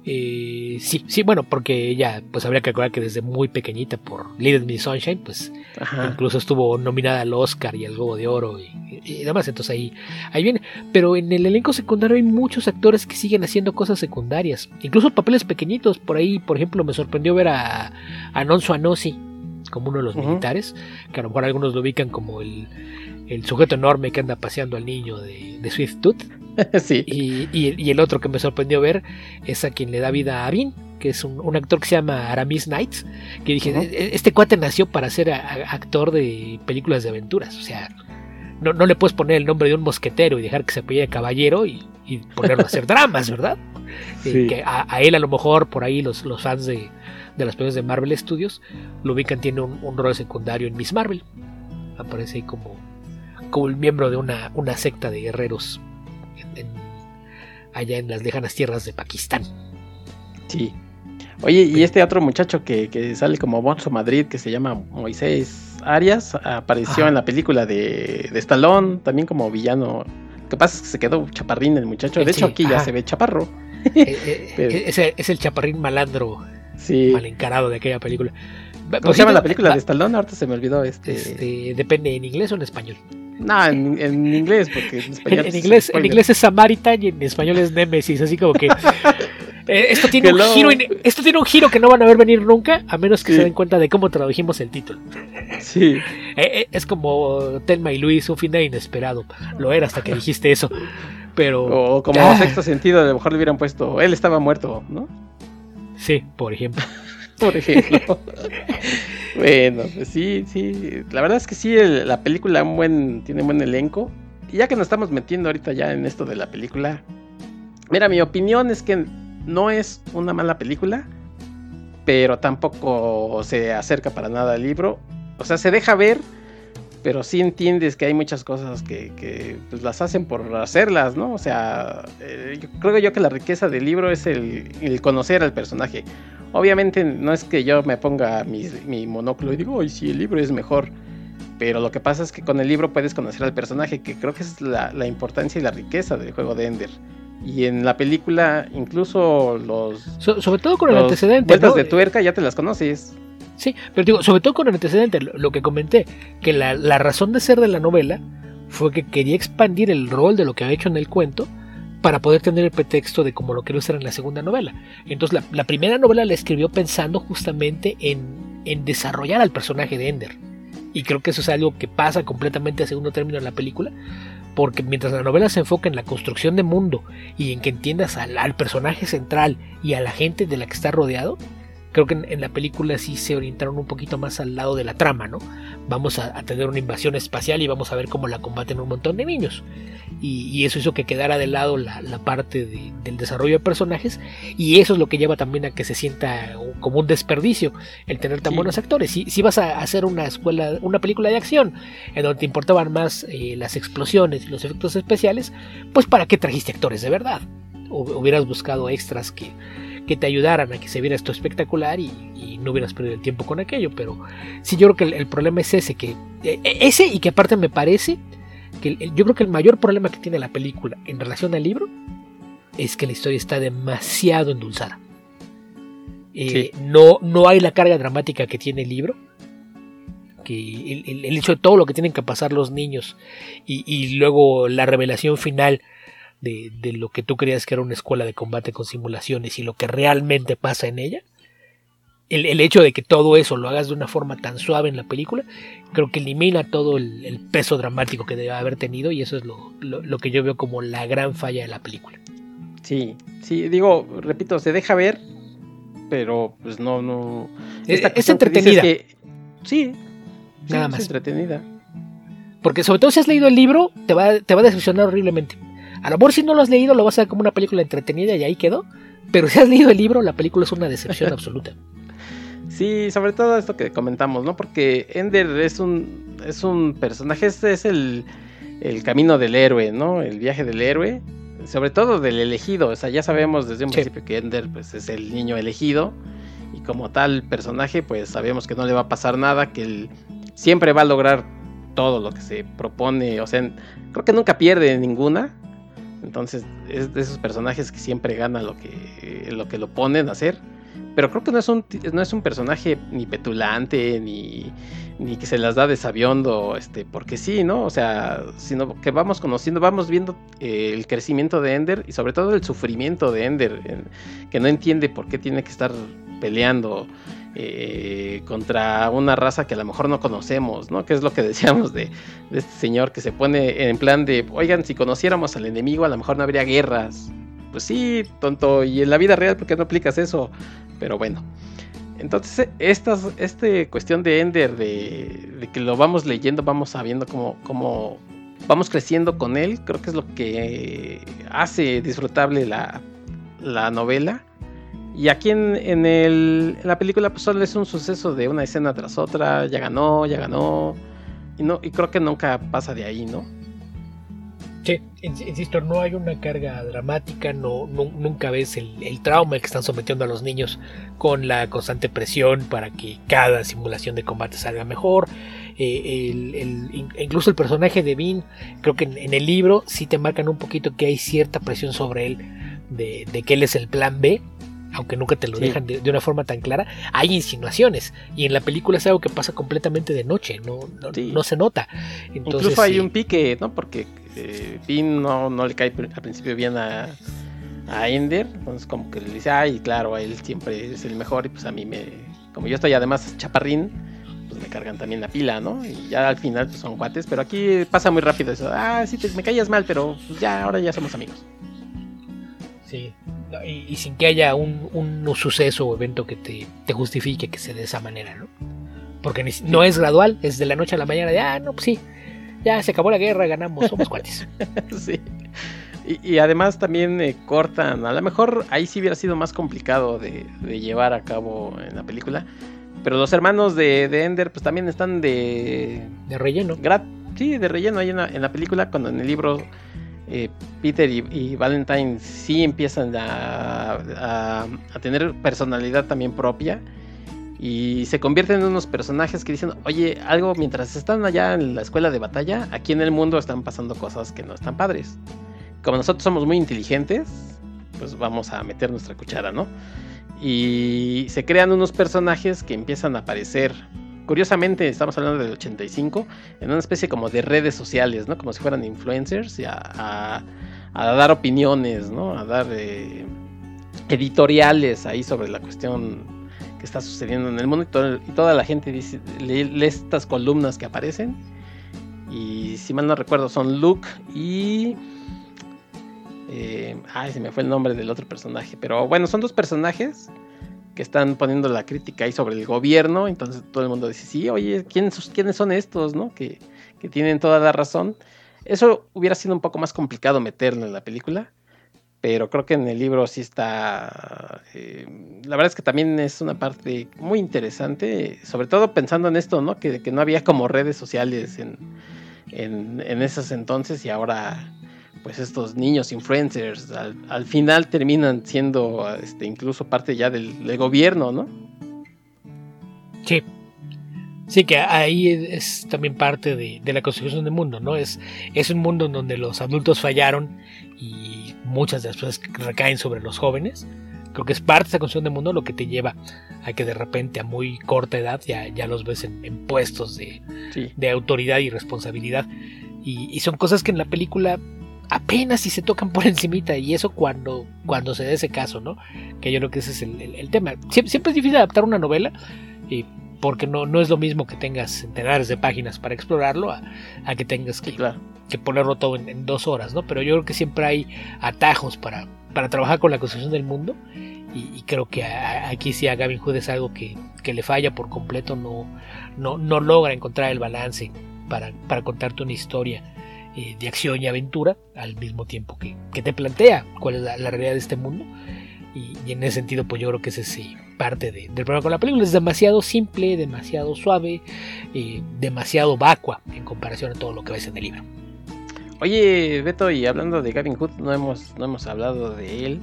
Eh, sí, sí, bueno, porque ella, pues habría que acordar que desde muy pequeñita por Little Miss Sunshine, pues Ajá. incluso estuvo nominada al Oscar y al Globo de Oro y, y- y demás, entonces ahí, ahí viene. Pero en el elenco secundario hay muchos actores que siguen haciendo cosas secundarias, incluso papeles pequeñitos. Por ahí, por ejemplo, me sorprendió ver a, a Nonso Anosi como uno de los militares, que a lo mejor algunos lo ubican como el, el sujeto enorme que anda paseando al niño de, de Swift Tooth. (laughs) sí. Y, y- y el otro que me sorprendió ver es a quien le da vida a Abin, que es un, un actor que se llama Aramis Knights, que dije. "E- este cuate nació para ser a- a- actor de películas de aventuras, o sea, no, no le puedes poner el nombre de un mosquetero y dejar que se apellide caballero y, y ponerlo a hacer dramas, ¿verdad? (laughs) Eh, Sí. que a, a él a lo mejor por ahí los, los fans de, de las películas de Marvel Studios lo ubican, tiene un, un rol secundario en Miss Marvel, aparece ahí como, como el miembro de una, una secta de guerreros en- en- allá en las lejanas tierras de Pakistán. Sí. Oye, y este otro muchacho que, que sale como Bonzo Madrid, que se llama Moisés Arias, apareció Ajá. en la película de, de Stallone, también como villano. Lo que pasa es que se quedó chaparrín el muchacho. De Eh, hecho, aquí ya se ve chaparro. Eh, eh, (laughs) Pero- es, es el chaparrín malandro, Sí. mal encarado de aquella película. ¿Cómo se llama la película de Stallone? Ahorita se me olvidó este. Este, depende en inglés o en español. No, en, en inglés, porque en (laughs) español. En, es inglés, en inglés es Samaritan y en español es Nemesis, así como que (laughs) eh, esto tiene un giro esto tiene un giro que no van a ver venir nunca, a menos que Sí. se den cuenta de cómo tradujimos el título. Sí. Eh, eh, es como Telma y Luis, un final inesperado. Lo era hasta que dijiste eso. Pero O como Ah. sexto sentido, a lo mejor le hubieran puesto. Él estaba muerto, ¿no? Sí, por ejemplo. (laughs) Por ejemplo. (laughs) bueno, pues sí, sí. La verdad es que sí, el- la película un buen, tiene un buen elenco. Y ya que nos estamos metiendo ahorita ya en esto de la película. Mira, mi opinión es que no es una mala película. Pero tampoco se acerca para nada al libro. O sea, se deja ver. Pero sí entiendes que hay muchas cosas que, que, pues, las hacen por hacerlas, ¿no? O sea, eh, yo creo yo que la riqueza del libro es el, el conocer al personaje. Obviamente no es que yo me ponga mi, mi monóculo y digo, ay, sí, el libro es mejor. Pero lo que pasa es que con el libro puedes conocer al personaje, que creo que es la, la importancia y la riqueza del juego de Ender. Y en la película, incluso los, So- sobre todo con el los antecedente. vueltas ¿no? de tuerca ya te las conoces. Sí, pero digo, sobre todo con el antecedente, lo, que comenté, que la, la razón de ser de la novela fue que quería expandir el rol de lo que había hecho en el cuento para poder tener el pretexto de cómo lo quiero hacer en la segunda novela. Entonces la, la primera novela la escribió pensando justamente en, en, desarrollar al personaje de Ender. Y creo que eso es algo que pasa completamente a segundo término en la película, porque mientras la novela se enfoca en la construcción de mundo y en que entiendas al, al personaje central y a la gente de la que está rodeado, creo que en, en, la película sí se orientaron un poquito más al lado de la trama, ¿no? Vamos a, a tener una invasión espacial y vamos a ver cómo la combaten un montón de niños. Y, y eso hizo que quedara de lado la, la parte de, del desarrollo de personajes y eso es lo que lleva también a que se sienta como un desperdicio el tener tan sí. buenos actores. Si, si, vas a hacer una escuela, una película de acción en donde te importaban más eh, las explosiones y los efectos especiales, pues para qué trajiste actores de verdad? O, hubieras buscado extras que que te ayudaran a que se viera esto espectacular y, y, no hubieras perdido el tiempo con aquello. Pero sí, yo creo que el, el problema es ese, que e, ese y que aparte me parece que el, yo creo que el mayor problema que tiene la película en relación al libro es que la historia está demasiado endulzada. Eh, sí. no, no hay la carga dramática que tiene el libro. Que el, el, el, hecho de todo lo que tienen que pasar los niños y, y luego la revelación final de, de, lo que tú creías que era una escuela de combate con simulaciones y lo que realmente pasa en ella, el, el, hecho de que todo eso lo hagas de una forma tan suave en la película, creo que elimina todo el, el peso dramático que debe haber tenido y eso es lo, lo, lo, que yo veo como la gran falla de la película. Sí, sí, digo, repito, se deja ver, pero pues no, no. Esta es, es entretenida. Que, sí, nada sí, más. Es entretenida. Porque sobre todo si has leído el libro, te va, te va a decepcionar horriblemente. A lo mejor si no lo has leído lo vas a ver como una película entretenida y ahí quedó. Pero si has leído el libro, la película es una decepción (laughs) absoluta. Sí, sobre todo esto que comentamos, ¿no? Porque Ender es un, es un personaje, este es el, el camino del héroe, ¿no? El viaje del héroe, sobre todo del elegido. O sea, ya sabemos desde un sí. principio que Ender pues, es el niño elegido. Y como tal personaje, pues sabemos que no le va a pasar nada, que él siempre va a lograr todo lo que se propone. O sea, creo que nunca pierde ninguna. Entonces es de esos personajes que siempre gana lo que lo, que lo ponen a hacer. Pero creo que no es un, no es un personaje ni petulante, ni, ni que se las da de sabiondo, este, porque sí, ¿no? O sea, sino que vamos conociendo, vamos viendo eh, el crecimiento de Ender y sobre todo el sufrimiento de Ender, que no entiende por qué tiene que estar peleando eh, contra una raza que a lo mejor no conocemos, ¿no? Que es lo que (laughs) decíamos de, de, este señor que se pone en plan de, oigan, si conociéramos al enemigo a lo mejor no habría guerras. Pues sí, tonto, y en la vida real, ¿por qué no aplicas eso? Pero bueno. Entonces, esta este cuestión de Ender, de, de, que lo vamos leyendo, vamos sabiendo cómo, cómo vamos creciendo con él, creo que es lo que hace disfrutable la, la novela. Y aquí en, la película pues solo es un suceso de una escena tras otra, ya ganó, ya ganó, y, no, y creo que nunca pasa de ahí, ¿no? Sí, insisto, no hay una carga dramática, no, nunca ves el, trauma que están sometiendo a los niños con la constante presión para que cada simulación de combate salga mejor. Eh, incluso el personaje de Bean, creo que en, en, el libro sí te marcan un poquito que hay cierta presión sobre él de, de que él es el plan B, aunque nunca te lo sí. dejan de, de, una forma tan clara, hay insinuaciones. Y en la película es algo que pasa completamente de noche, no, no, sí. no se nota. Entonces, Incluso hay sí. un pique, ¿no? Porque eh, Finn no, no, le cae al principio bien a, a, Ender, entonces como que le dice, ay, claro, él siempre es el mejor y pues a mí me, como yo estoy además chaparrín, pues me cargan también la pila, ¿no? Y ya al final pues son cuates, pero aquí pasa muy rápido eso, ah, sí, te, me callas mal, pero pues ya, ahora ya somos amigos. Sí, y, y sin que haya un, un, suceso o evento que te, te justifique que sea de esa manera, ¿no? Porque no es gradual, es de la noche a la mañana de, ah, no, pues sí, ya se acabó la guerra, ganamos, somos cuates. (laughs) sí. Y, y, además también eh, cortan, a lo mejor ahí sí hubiera sido más complicado de, de llevar a cabo en la película. Pero los hermanos de, de Ender pues también están de... De relleno. sí, de relleno ahí en la, en la, película, cuando en el libro eh, Peter y, Valentine sí empiezan a tener personalidad también propia y se convierten en unos personajes que dicen, oye, algo mientras están allá en la escuela de batalla, aquí en el mundo están pasando cosas que no están padres. Como nosotros somos muy inteligentes, pues vamos a meter nuestra cuchara, ¿no? Y se crean unos personajes que empiezan a aparecer. Curiosamente, estamos hablando del 85, en una especie como de redes sociales, ¿no? Como si fueran influencers, y a, dar opiniones, ¿no? A dar eh, editoriales ahí sobre la cuestión que está sucediendo en el mundo y, toda la gente lee, estas columnas que aparecen. Y si mal no recuerdo son Luke y... Eh, ay, se me fue el nombre del otro personaje. Pero bueno, son dos personajes que están poniendo la crítica ahí sobre el gobierno. Entonces todo el mundo dice, sí, oye, ¿quiénes, quiénes son estos? ¿no? Que, que tienen toda la razón. Eso hubiera sido un poco más complicado meterlo en la película, pero creo que en el libro sí está... Eh, la verdad es que también es una parte muy interesante, sobre todo pensando en esto, ¿no? Que, no había como redes sociales en, en, esos entonces y ahora pues estos niños influencers al, final terminan siendo este, incluso parte ya del, del gobierno, ¿no? Sí, Sí, que ahí es también parte de, la construcción del mundo, ¿no? Es, es un mundo en donde los adultos fallaron y muchas de las cosas recaen sobre los jóvenes. Creo que es parte de esa construcción del mundo lo que te lleva a que de repente a muy corta edad ya, ya los ves en, puestos de, de, autoridad y responsabilidad. Y, son cosas que en la película apenas si se tocan por (laughs) encimita y eso cuando, cuando se dé ese caso, ¿no? Que yo creo que ese es el, tema. siempre, es difícil adaptar una novela. Y porque no, no es lo mismo que tengas centenares de páginas para explorarlo a, que tengas que, que ponerlo todo en, dos horas, ¿no? Pero yo creo que siempre hay atajos para, para trabajar con la construcción del mundo y, creo que aquí sí a Gavin Hood es algo que, le falla por completo, no, no, no logra encontrar el balance para, para contarte una historia eh, de acción y aventura al mismo tiempo que, te plantea cuál es la, realidad de este mundo. Y, en ese sentido, pues yo creo que ese sí parte del problema con la película. Es demasiado simple, demasiado suave, eh, demasiado vacua en comparación a todo lo que ves en el libro. Oye, Beto, y hablando de Gavin Hood, no hemos, no hemos hablado de él.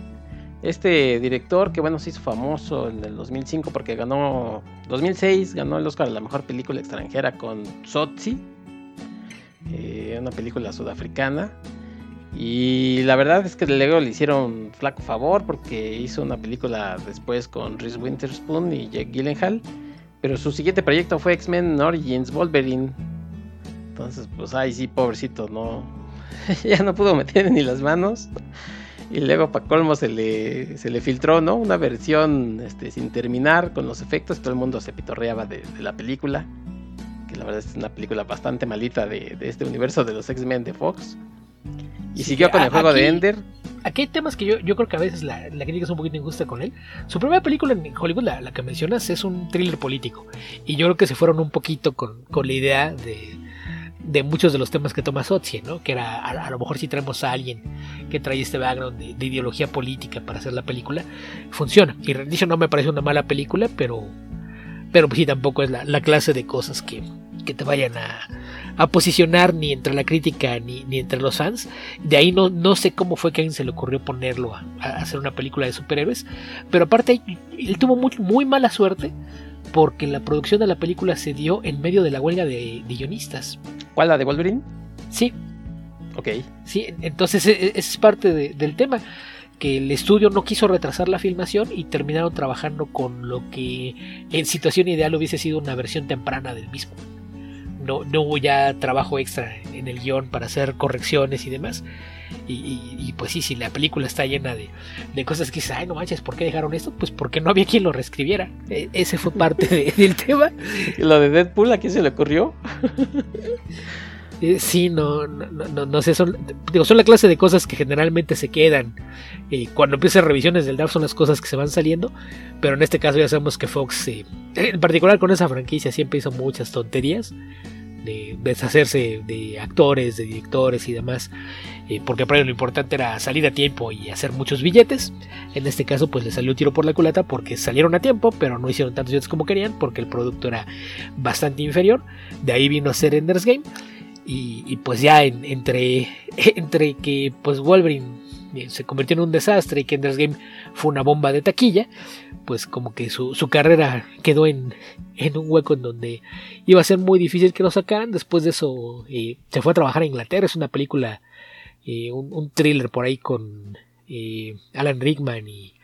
Este director que bueno se hizo famoso en el 2005 porque ganó 2006 ganó el Oscar a la mejor película extranjera con Sotzi, eh, una película sudafricana. Y la verdad es que luego le hicieron flaco favor porque hizo una película después con Reese Witherspoon y Jake Gyllenhaal. Pero su siguiente proyecto fue X-Men Origins Wolverine. Entonces, pues, ay, sí, pobrecito, no. (laughs) ya no pudo meter ni las manos. Y luego, para colmo, se le, se le filtró, ¿no? Una versión este, sin terminar con los efectos. Todo el mundo se pitorreaba de, la película. Que la verdad es una película bastante malita de, de este universo de los X-Men de Fox. Y siguió con el juego de Ender. Aquí hay temas que yo, yo creo que a veces la, la, crítica es un poquito injusta con él. Su primera película en Hollywood, la, la, que mencionas, es un thriller político. Y yo creo que se fueron un poquito con, con la idea de, de muchos de los temas que toma Sochi, ¿no? Que era, a, lo mejor si traemos a alguien que trae este background de, ideología política para hacer la película, funciona. Y Rendition no me parece una mala película, pero, pero sí tampoco es la, la clase de cosas que, que te vayan a, a posicionar ni entre la crítica ni, ni, entre los fans. De ahí no, no sé cómo fue que a alguien se le ocurrió ponerlo a, hacer una película de superhéroes. Pero aparte, él tuvo muy, muy, mala suerte porque la producción de la película se dio en medio de la huelga de, guionistas. ¿Cuál, la de Wolverine? Sí. Ok. Sí, entonces e, e, es parte del tema que el estudio no quiso retrasar la filmación y terminaron trabajando con lo que en situación ideal hubiese sido una versión temprana del mismo no, no hubo ya trabajo extra en el guion para hacer correcciones y demás. Y, pues sí, si la película está llena de, cosas que dices, ay, no manches, ¿por qué dejaron esto? Pues porque no había quien lo reescribiera. E, ese fue parte (laughs) del tema. ¿Y lo de Deadpool a quién se le ocurrió? (laughs) Eh, sí, no, no, no, sé, son, digo, son la clase de cosas que generalmente se quedan. Eh, cuando empiezan revisiones del DAF son las cosas que se van saliendo, pero en este caso ya sabemos que Fox, eh, en particular con esa franquicia, siempre hizo muchas tonterías de deshacerse de actores, de directores y demás, porque para lo importante era salir a tiempo y hacer muchos billetes. En este caso, pues le salió tiro por la culata porque salieron a tiempo, pero no hicieron tantos billetes como querían, porque el producto era bastante inferior. De ahí vino a ser Ender's Game. Y, pues ya entre, (laughs) entre que pues Wolverine eh, se convirtió en un desastre y que Ender's Game fue una bomba de taquilla, pues como que su, carrera quedó en, en, un hueco en donde iba a ser muy difícil que lo sacaran. Después de eso eh, se fue a trabajar a Inglaterra, es una película, eh, un, thriller por ahí con Alan Rickman y...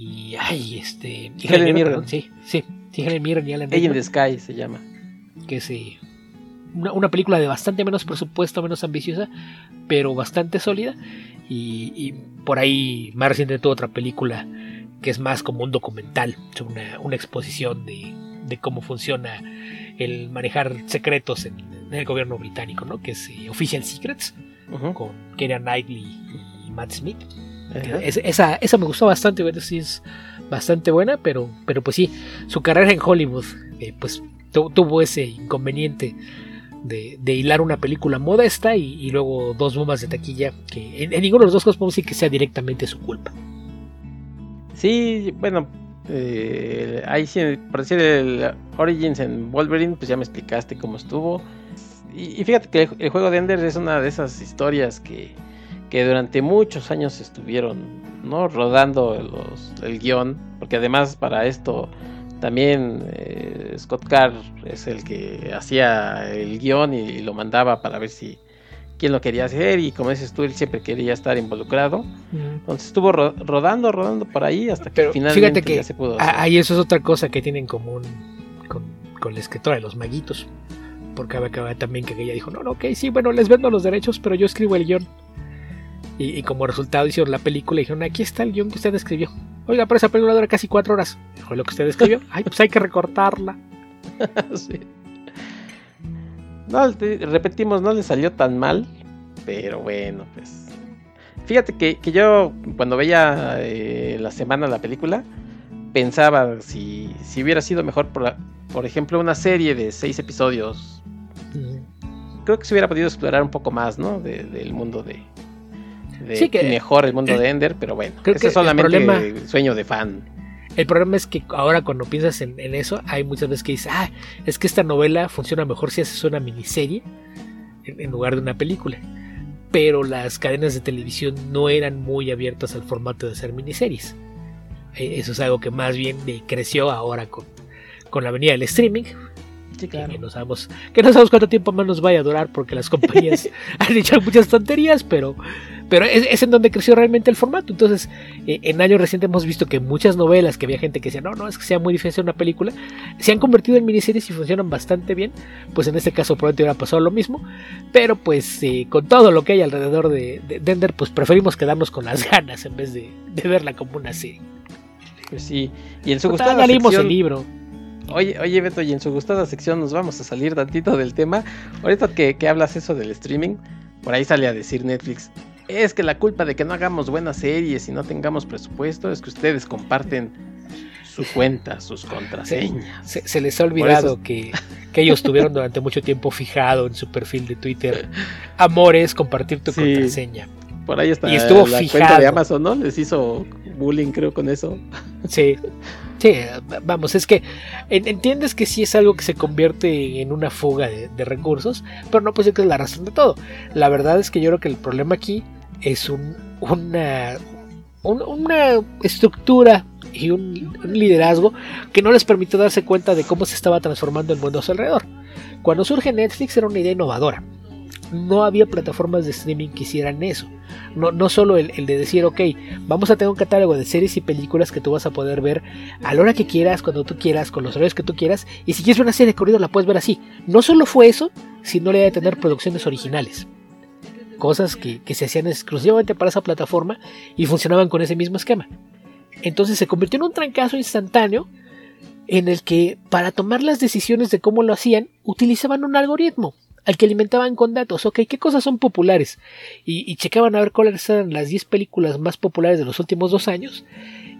Y, ay, este... Helen Mirren. Sí, sí, Helen Mirren y Alan Rickman. in the Sky se llama. Que se una, una película de bastante menos presupuesto, menos ambiciosa, pero bastante sólida. Y, y por ahí más reciente tuvo otra película que es más como un documental, una, una exposición de, de, cómo funciona el manejar secretos en, en el gobierno británico, ¿no? que es eh, Official Secrets, con Keira Knightley y Matt Smith. Es- esa, esa me gustó bastante, sí es bastante buena, pero, pero pues sí, su carrera en Hollywood eh, pues tu- tuvo ese inconveniente de, hilar una película modesta y, luego dos bombas de taquilla que en, ninguno de los dos casos podemos decir que sea directamente su culpa. Sí, bueno, eh, ahí sí, por decir el Origins en Wolverine, pues ya me explicaste cómo estuvo. Y, y fíjate que el, el juego de Ender es una de esas historias que, que durante muchos años estuvieron ¿no? rodando los, el guion, porque además para esto también eh, Scott Carr es el que hacía el guion y, lo mandaba para ver si quién lo quería hacer y como dices tú, él siempre quería estar involucrado. Entonces estuvo ro- rodando, rodando por ahí hasta que Pero finalmente fíjate que ya se pudo. Ah, Ahí eso es otra cosa que tienen en común con, con la escritora de los maguitos. Porque acaba también que ella dijo, no, no, ok, sí, bueno, les vendo los derechos, pero yo escribo el guion. Y, y como resultado hicieron la película y dijeron, aquí está el guion que usted escribió. Oiga, pero esa película dura casi cuatro horas. Fue lo que usted escribió. (laughs) Ay, pues hay que recortarla. (laughs) Sí. No, te- repetimos, no le salió tan mal, pero bueno, pues. Fíjate que, que yo cuando veía eh, la semana la película, pensaba si, si hubiera sido mejor, por, la- por ejemplo, una serie de seis episodios. Creo que se hubiera podido explorar un poco más, ¿no? De- del mundo de... de- Sí, que- mejor el mundo de Ender, pero bueno, creo ese que es el solamente problema- el sueño de fan. El problema es que ahora cuando piensas en, en eso, hay muchas veces que dices, ah, es que esta novela funciona mejor si haces una miniserie en, en lugar de una película. Pero las cadenas de televisión no eran muy abiertas al formato de hacer miniseries. Eh, Eso es algo que más bien eh, creció ahora con, con la venida del streaming. Sí, que no sabemos, que no sabemos cuánto tiempo más nos vaya a durar porque las compañías (laughs) han dicho muchas tonterías, pero, pero es, es en donde creció realmente el formato. Entonces, eh, en años recientes hemos visto que muchas novelas que había gente que decía, no, no, es que sea muy difícil una película, se han convertido en miniseries y funcionan bastante bien. Pues en este caso probablemente hubiera pasado lo mismo, pero pues eh, con todo lo que hay alrededor de, de, de Ender, pues preferimos quedarnos con las (laughs) ganas en vez de, de verla como una serie. Pues sí, y en su gustada ya leímos sección- el libro. Oye, oye, Beto, y en su gustada sección nos vamos a salir tantito del tema. Ahorita que, que hablas eso del streaming, por ahí sale a decir Netflix. Es que la culpa de que no hagamos buenas series y no tengamos presupuesto es que ustedes comparten su cuenta, sus contraseñas. Se, se les ha olvidado que, que ellos tuvieron durante mucho tiempo fijado en su perfil de Twitter amores, compartir tu Sí. contraseña. Por ahí está Y estuvo la cuenta fijado. de Amazon, ¿no? Les hizo bullying, creo, con eso. Sí, sí, vamos, es que en- entiendes que sí es algo que se convierte en una fuga de, de recursos, pero no puede ser que es la razón de todo. La verdad es que yo creo que el problema aquí es un, una, un- una estructura y un, liderazgo que no les permitió darse cuenta de cómo se estaba transformando el mundo a su alrededor. Cuando surge Netflix era una idea innovadora. No había plataformas de streaming que hicieran eso. No, no solo el, el de decir, ok, vamos a tener un catálogo de series y películas que tú vas a poder ver a la hora que quieras, cuando tú quieras, con los horarios que tú quieras, y si quieres ver una serie de corrido la puedes ver así. No solo fue eso, sino idea de tener producciones originales. Cosas que, que se hacían exclusivamente para esa plataforma y funcionaban con ese mismo esquema. Entonces se convirtió en un trancazo instantáneo en el que para tomar las decisiones de cómo lo hacían utilizaban un algoritmo al que alimentaban con datos, ok, ¿qué cosas son populares? Y, y checaban a ver cuáles eran las 10 películas más populares de los últimos dos años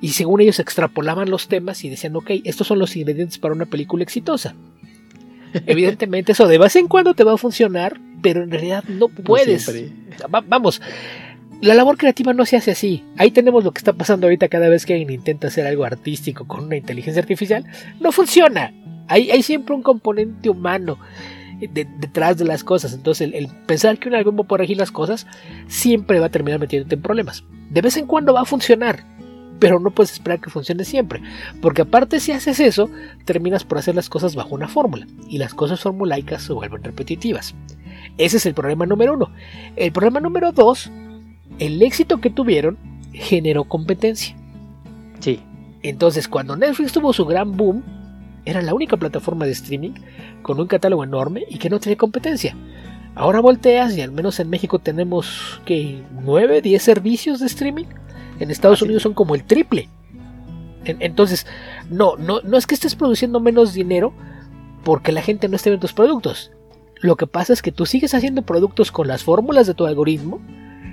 y según ellos extrapolaban los temas y decían, ok, estos son los ingredientes para una película exitosa. (laughs) Evidentemente eso de vez en cuando te va a funcionar, pero en realidad no puedes. Va- vamos, la labor creativa no se hace así. Ahí tenemos lo que está pasando ahorita cada vez que alguien intenta hacer algo artístico con una inteligencia artificial. No funciona. Hay, hay siempre un componente humano de- detrás de las cosas. Entonces el, el pensar que un algoritmo puede regir las cosas siempre va a terminar metiéndote en problemas. De vez en cuando va a funcionar. Pero no puedes esperar que funcione siempre. Porque aparte si haces eso, terminas por hacer las cosas bajo una fórmula. Y las cosas formulaicas se vuelven repetitivas. Ese es el problema número uno. El problema número dos, el éxito que tuvieron generó competencia. Sí, Entonces, cuando Netflix tuvo su gran boom, era la única plataforma de streaming con un catálogo enorme y que no tenía competencia. Ahora volteas y al menos en México tenemos que 9, 10 servicios de streaming. En Estados Unidos son como el triple. entonces, no, no, no es que estés produciendo menos dinero porque la gente no esté viendo tus productos. Lo que pasa es que tú sigues haciendo productos con las fórmulas de tu algoritmo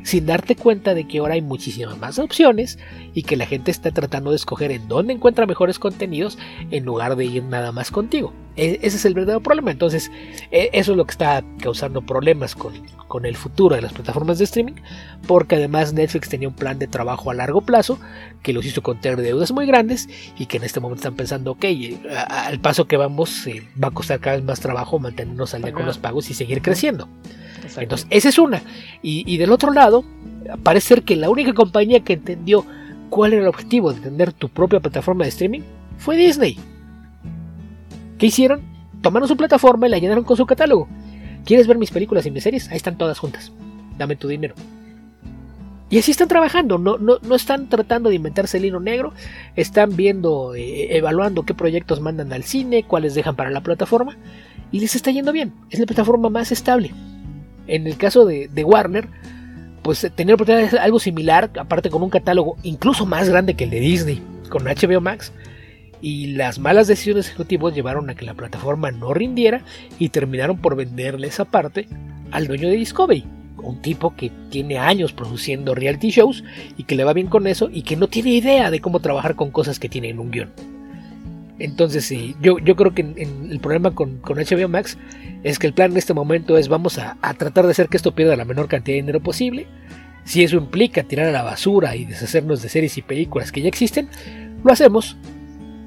sin darte cuenta de que ahora hay muchísimas más opciones y que la gente está tratando de escoger en dónde encuentra mejores contenidos en lugar de ir nada más contigo. E, ese es el verdadero problema. Entonces, e, eso es lo que está causando problemas con, el futuro de las plataformas de streaming, porque además Netflix tenía un plan de trabajo a largo plazo que los hizo contener deudas muy grandes y que en este momento están pensando, ok, al paso que vamos, eh, va a costar cada vez más trabajo mantenernos al día con los pagos y seguir creciendo. Entonces, esa es una. Y, del otro lado, parece ser que la única compañía que entendió cuál era el objetivo de tener tu propia plataforma de streaming fue Disney. ¿Qué hicieron? Tomaron su plataforma y la llenaron con su catálogo. ¿Quieres ver mis películas y mis series? Ahí están todas juntas. Dame tu dinero. Y así están trabajando, no, no, no están tratando de inventarse el hilo negro, están viendo, eh, evaluando qué proyectos mandan al cine, cuáles dejan para la plataforma, y les está yendo bien. Es la plataforma más estable. En el caso de, Warner, pues tener oportunidad algo similar, aparte con un catálogo incluso más grande que el de Disney, con HBO Max. Y las malas decisiones ejecutivas llevaron a que la plataforma no rindiera y terminaron por venderle esa parte al dueño de Discovery, un tipo que tiene años produciendo reality shows y que le va bien con eso y que no tiene idea de cómo trabajar con cosas que tienen un guion. Entonces, sí, yo, yo creo que el problema con, HBO Max es que el plan en este momento es vamos a, tratar de hacer que esto pierda la menor cantidad de dinero posible. Si eso implica tirar a la basura y deshacernos de series y películas que ya existen, lo hacemos.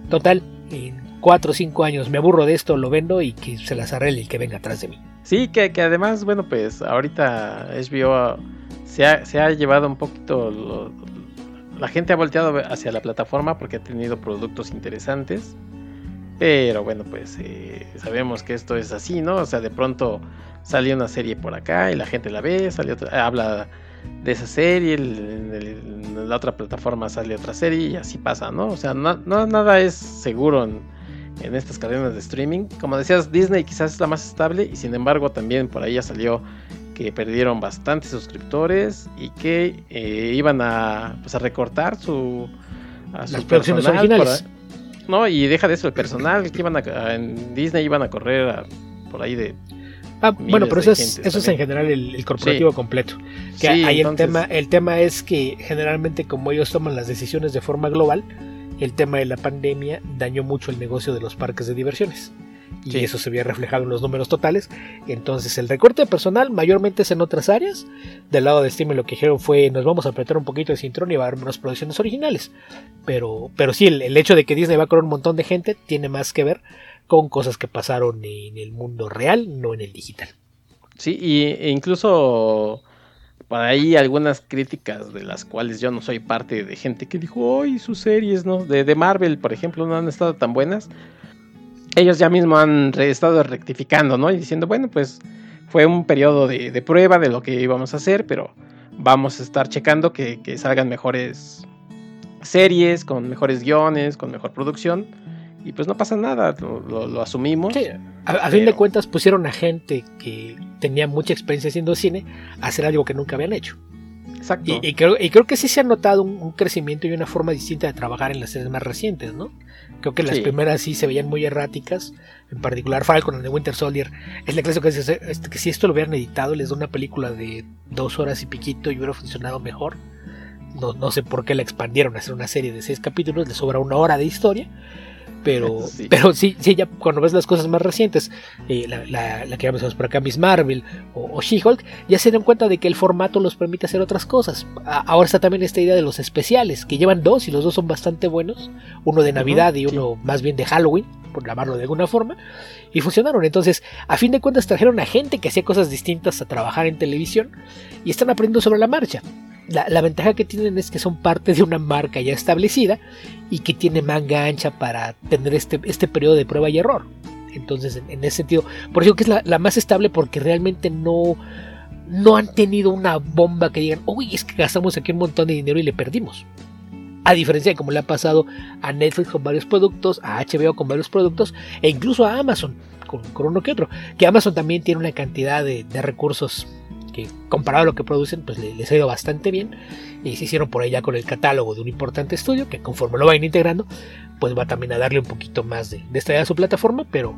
Total, en 4 o 5 años me aburro de esto, lo vendo y que se las arregle el que venga atrás de mí. Sí, que, además, bueno, pues ahorita HBO se ha, se ha llevado un poquito la gente ha volteado hacia la plataforma porque ha tenido productos interesantes. Pero bueno, pues eh, sabemos que esto es así, ¿no? O sea, de pronto sale una serie por acá y la gente la ve, sale otra, habla de esa serie, en, la otra plataforma sale otra serie y así pasa, ¿no? O sea, no, nada es seguro en, en, estas cadenas de streaming. Como decías, Disney quizás es la más estable y sin embargo también por ahí ya salió que perdieron bastantes suscriptores y que eh, iban a, pues, a recortar su, a Las producciones originales. no, y deja de eso, el personal que iban a, en Disney iban a correr por ahí de Ah, bueno, pero eso es, eso es en general el, corporativo completo. Que ahí el tema, el tema es que generalmente como ellos toman las decisiones de forma global, el tema de la pandemia dañó mucho el negocio de los parques de diversiones y eso se había reflejado en los números totales. Entonces el recorte de personal mayormente es en otras áreas. Del lado de Steam lo que dijeron fue nos vamos a apretar un poquito de cinturón y va a haber menos producciones originales. Pero, pero sí, el, hecho de que Disney va a correr un montón de gente tiene más que ver con cosas que pasaron en el mundo real, no en el digital. Sí, y, e incluso por ahí algunas críticas de las cuales yo no soy parte de gente que dijo, ¡ay, sus series, ¿no? De, de Marvel, por ejemplo, no han estado tan buenas ellos ya mismo han estado rectificando, ¿no? Y diciendo, bueno, pues fue un periodo de, prueba de lo que íbamos a hacer, pero vamos a estar checando que, salgan mejores series, con mejores guiones, con mejor producción. Y pues no pasa nada, lo, asumimos. a, fin de cuentas pusieron a gente que tenía mucha experiencia haciendo cine a hacer algo que nunca habían hecho. Exacto. Y, creo, y creo, que sí se ha notado un, crecimiento y una forma distinta de trabajar en las series más recientes, ¿no? Creo que las primeras sí se veían muy erráticas, en particular Falcon and the Winter Soldier. Es la clase que, este, que si esto lo hubieran editado, les da una película de dos horas y piquito y hubiera funcionado mejor. No, no sé por qué la expandieron a hacer una serie de seis capítulos, le sobra una hora de historia pero (laughs) sí. pero sí, sí, ya cuando ves las cosas más recientes, eh, la, la, que vamos por acá, Miss Marvel o, She-Hulk, ya se dan cuenta de que el formato los permite hacer otras cosas. ahora está también esta idea de los especiales, que llevan dos y los dos son bastante buenos, uno de Navidad y uno más bien de Halloween, por llamarlo de alguna forma, y funcionaron. Entonces, a fin de cuentas trajeron a gente que hacía cosas distintas a trabajar en televisión y están aprendiendo sobre la marcha la, ventaja que tienen es que son parte de una marca ya establecida y que tiene manga ancha para tener este, este periodo de prueba y error. Entonces, en, ese sentido, por eso que es la, más estable porque realmente no, no han tenido una bomba que digan, uy, es que gastamos aquí un montón de dinero y le perdimos. A diferencia de como le ha pasado a Netflix con varios productos, a HBO con varios productos e incluso a Amazon con, uno que otro. Que Amazon también tiene una cantidad de, recursos que comparado a lo que producen, pues les ha ido bastante bien. Y se hicieron por allá con el catálogo de un importante estudio que conforme lo vayan integrando, pues va también a darle un poquito más de, de esta idea a su plataforma. Pero,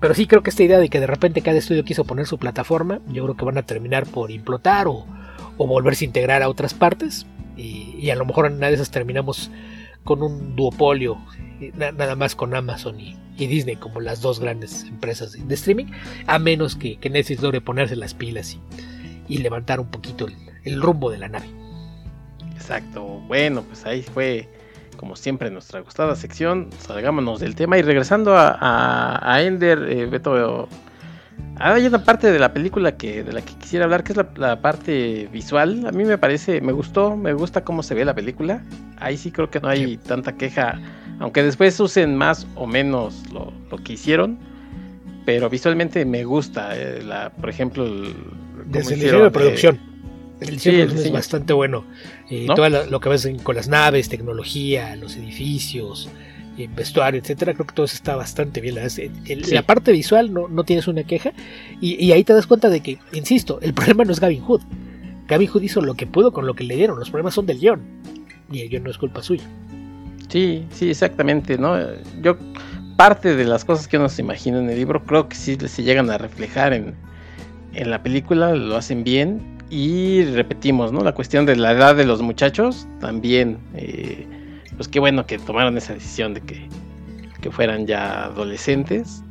pero sí creo que esta idea de que de repente cada estudio quiso poner su plataforma, yo creo que van a terminar por implotar o, o volverse a integrar a otras partes. Y, a lo mejor en una de esas terminamos con un duopolio, nada más con Amazon y, Disney como las dos grandes empresas de, streaming, a menos que, que, Netflix logre ponerse las pilas y, levantar un poquito el, rumbo de la nave. Exacto, bueno, pues ahí fue como siempre nuestra gustada sección, salgámonos del tema y regresando a, Ender, eh, Beto Ah, hay una parte de la película que de la que quisiera hablar, que es la, parte visual. A mí me parece, me gustó, me gusta cómo se ve la película. Ahí sí creo que no hay tanta queja, aunque después usen más o menos lo, que hicieron. Pero visualmente me gusta, eh, la, por ejemplo, el, desde el diseño de producción. El diseño, es bastante bueno. Eh, Todo lo, que ves con las naves, tecnología, los edificios, vestuario, etcétera, creo que todo eso está bastante bien. La, parte visual no, no tienes una queja. Y, ahí te das cuenta de que, insisto, el (laughs) problema no es Gavin Hood. Gavin Hood hizo lo que pudo con lo que le dieron. Los problemas son del guion. Y el guion no es culpa suya. Sí, sí, exactamente, ¿no? Yo, parte de las cosas que uno se imagina en el libro, creo que sí se llegan a reflejar en, en la película, lo hacen bien. Y repetimos, ¿no? La cuestión de la edad de los muchachos también. Eh, pues qué bueno que tomaron esa decisión de que, fueran ya adolescentes.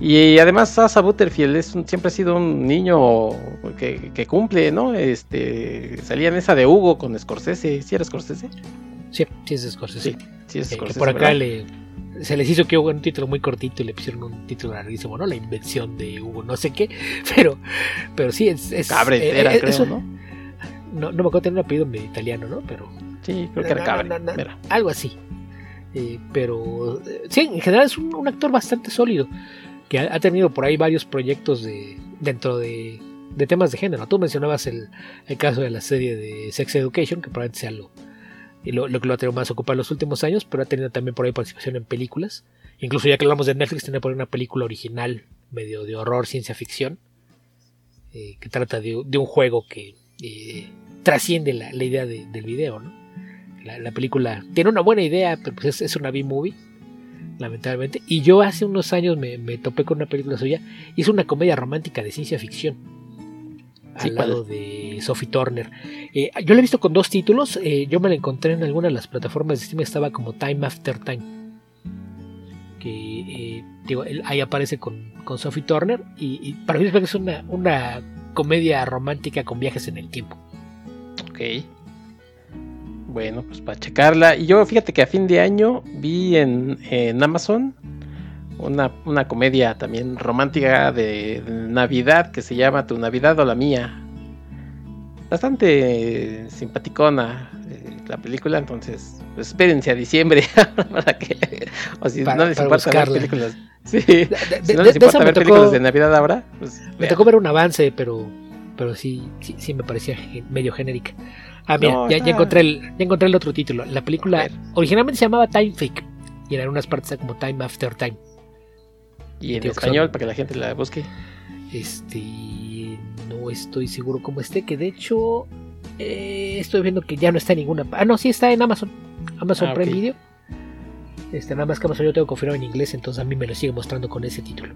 Y además Asa Butterfield es siempre ha sido un niño que, cumple, ¿no? Este salía en esa de Hugo con Scorsese, ¿sí era Scorsese? Sí, sí es Scorsese. Sí, es Scorsese. por acá le, se les hizo que hubo un título muy cortito y le pusieron un título larguísimo, ¿no? La invención de Hugo, no sé qué, (laughs) pero, pero sí es... es Cabre, era, eh, creo, ¿no? ¿no? No me acuerdo tener un apellido medio italiano, ¿no? Pero Sí, creo que era Algo así. Eh, pero eh, sí, en general es un, actor bastante sólido. Que ha, tenido por ahí varios proyectos de, dentro de, temas de género. Tú mencionabas el, caso de la serie de Sex Education, que probablemente sea lo, lo, que lo ha tenido más ocupado en los últimos años, pero ha tenido también por ahí participación en películas. Incluso ya que hablamos de Netflix, tiene por ahí una película original, medio de horror, ciencia ficción, eh, que trata de, un juego que trasciende la, idea del video, la, película tiene una buena idea, pero pues es, una B-movie, lamentablemente. Y yo hace unos años me, topé con una película suya, y es una comedia romántica de ciencia ficción. Al lado de Sophie Turner. Eh, yo la he visto con dos títulos. Eh, yo me la encontré en alguna de las plataformas de Steam. Estaba como Time After Time. Que eh, digo, ahí aparece con, con Sophie Turner. Y, para mí es una, una comedia romántica con viajes en el tiempo. Ok. Bueno, pues para checarla. Y yo fíjate que a fin de año vi en, Amazon una, una, comedia también romántica de, Navidad que se llama Tu Navidad o la Mía. Bastante simpaticona eh, la película, entonces pues espérense a diciembre (laughs) para que... O si no les importa ver películas... (laughs) Sí, si no les importa ver películas de Navidad ahora, pues... Me tocó ver un avance, pero, pero sí, sí, sí me parecía medio genérica. Ah, mira, ya, encontré el, ya encontré el otro título. La película originalmente se llamaba Time Fake y en algunas partes como Time After Time. ¿Y en español para que la gente la busque? Este. No estoy seguro cómo esté, que de hecho. Eh, estoy viendo que ya no está en ninguna. Ah, no, sí está en Amazon. Amazon ah, Prime Video. Este, nada más que Amazon yo tengo confirmado en inglés, entonces a mí me lo sigue mostrando con ese título.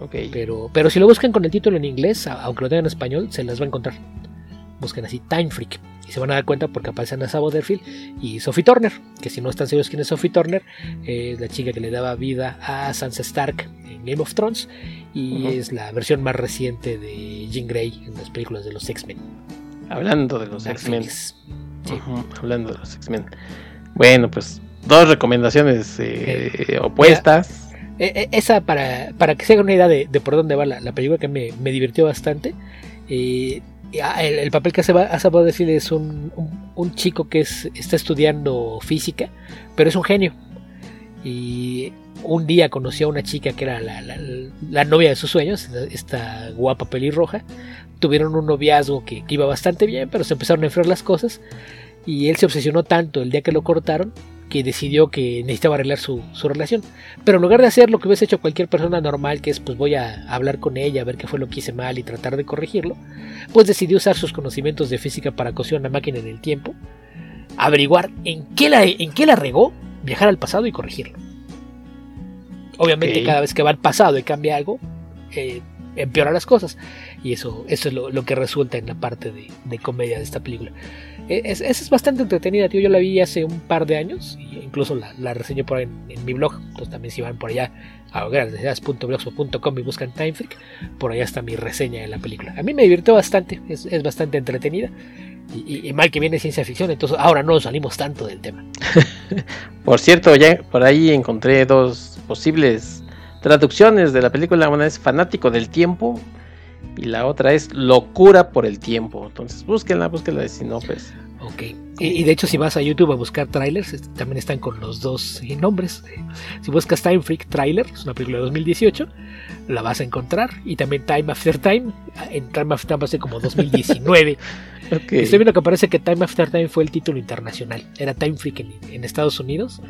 Ok. Pero, pero si lo buscan con el título en inglés, aunque lo tengan en español, se las va a encontrar busquen así Time Freak y se van a dar cuenta porque aparecen a Butterfield y Sophie Turner, que si no están seguros quién es Sophie Turner, es la chica que le daba vida a Sansa Stark en Game of Thrones y es la versión más reciente de Jean Grey en las películas de los X-Men. Hablando de los X-Men. Sí. hablando de los X-Men. Bueno, pues dos recomendaciones eh, opuestas. Eh, esa para, para que se hagan una idea de, por dónde va la, película que me, me divirtió bastante. Eh, Ah, el, papel que hace a decir es un, chico que es, está estudiando física, pero es un genio. Y un día conoció a una chica que era la, novia de sus sueños, esta guapa pelirroja. Tuvieron un noviazgo que, iba bastante bien, pero se empezaron a enfriar las cosas. y él se obsesionó tanto el día que lo cortaron que decidió que necesitaba arreglar su, su, relación. Pero en lugar de hacer lo que hubiese hecho cualquier persona normal, que es pues voy a hablar con ella, a ver qué fue lo que hice mal y tratar de corregirlo, pues decidió usar sus conocimientos de física para coser una máquina en el tiempo, averiguar en qué la, en qué la regó, viajar al pasado y corregirlo. Obviamente okay. cada vez que va al pasado y cambia algo, eh, empeora las cosas. Y eso, eso es lo, lo, que resulta en la parte de, de comedia de esta película. Es, es, es, bastante entretenida, tío. Yo la vi hace un par de años, e incluso la, la reseñé por ahí en, en, mi blog. Entonces también si van por allá a hoguerasdeseas.blogspot.com y buscan Time Freak, por allá está mi reseña de la película. A mí me divirtió bastante, es, es bastante entretenida. Y, y, y, mal que viene ciencia ficción, entonces ahora no salimos tanto del tema. (laughs) por cierto, ya por ahí encontré dos posibles traducciones de la película. Una es Fanático del Tiempo y la otra es Locura por el Tiempo. Entonces búsquenla, búsquenla si no, pues. Ok. Y, y, de hecho, si vas a YouTube a buscar trailers, también están con los dos nombres. Si buscas Time Freak Trailer, es una película de 2018, la vas a encontrar. Y también Time After Time, en Time After Time hace como 2019. (laughs) okay. Estoy viendo que parece que Time After Time fue el título internacional. Era Time Freak en, en Estados Unidos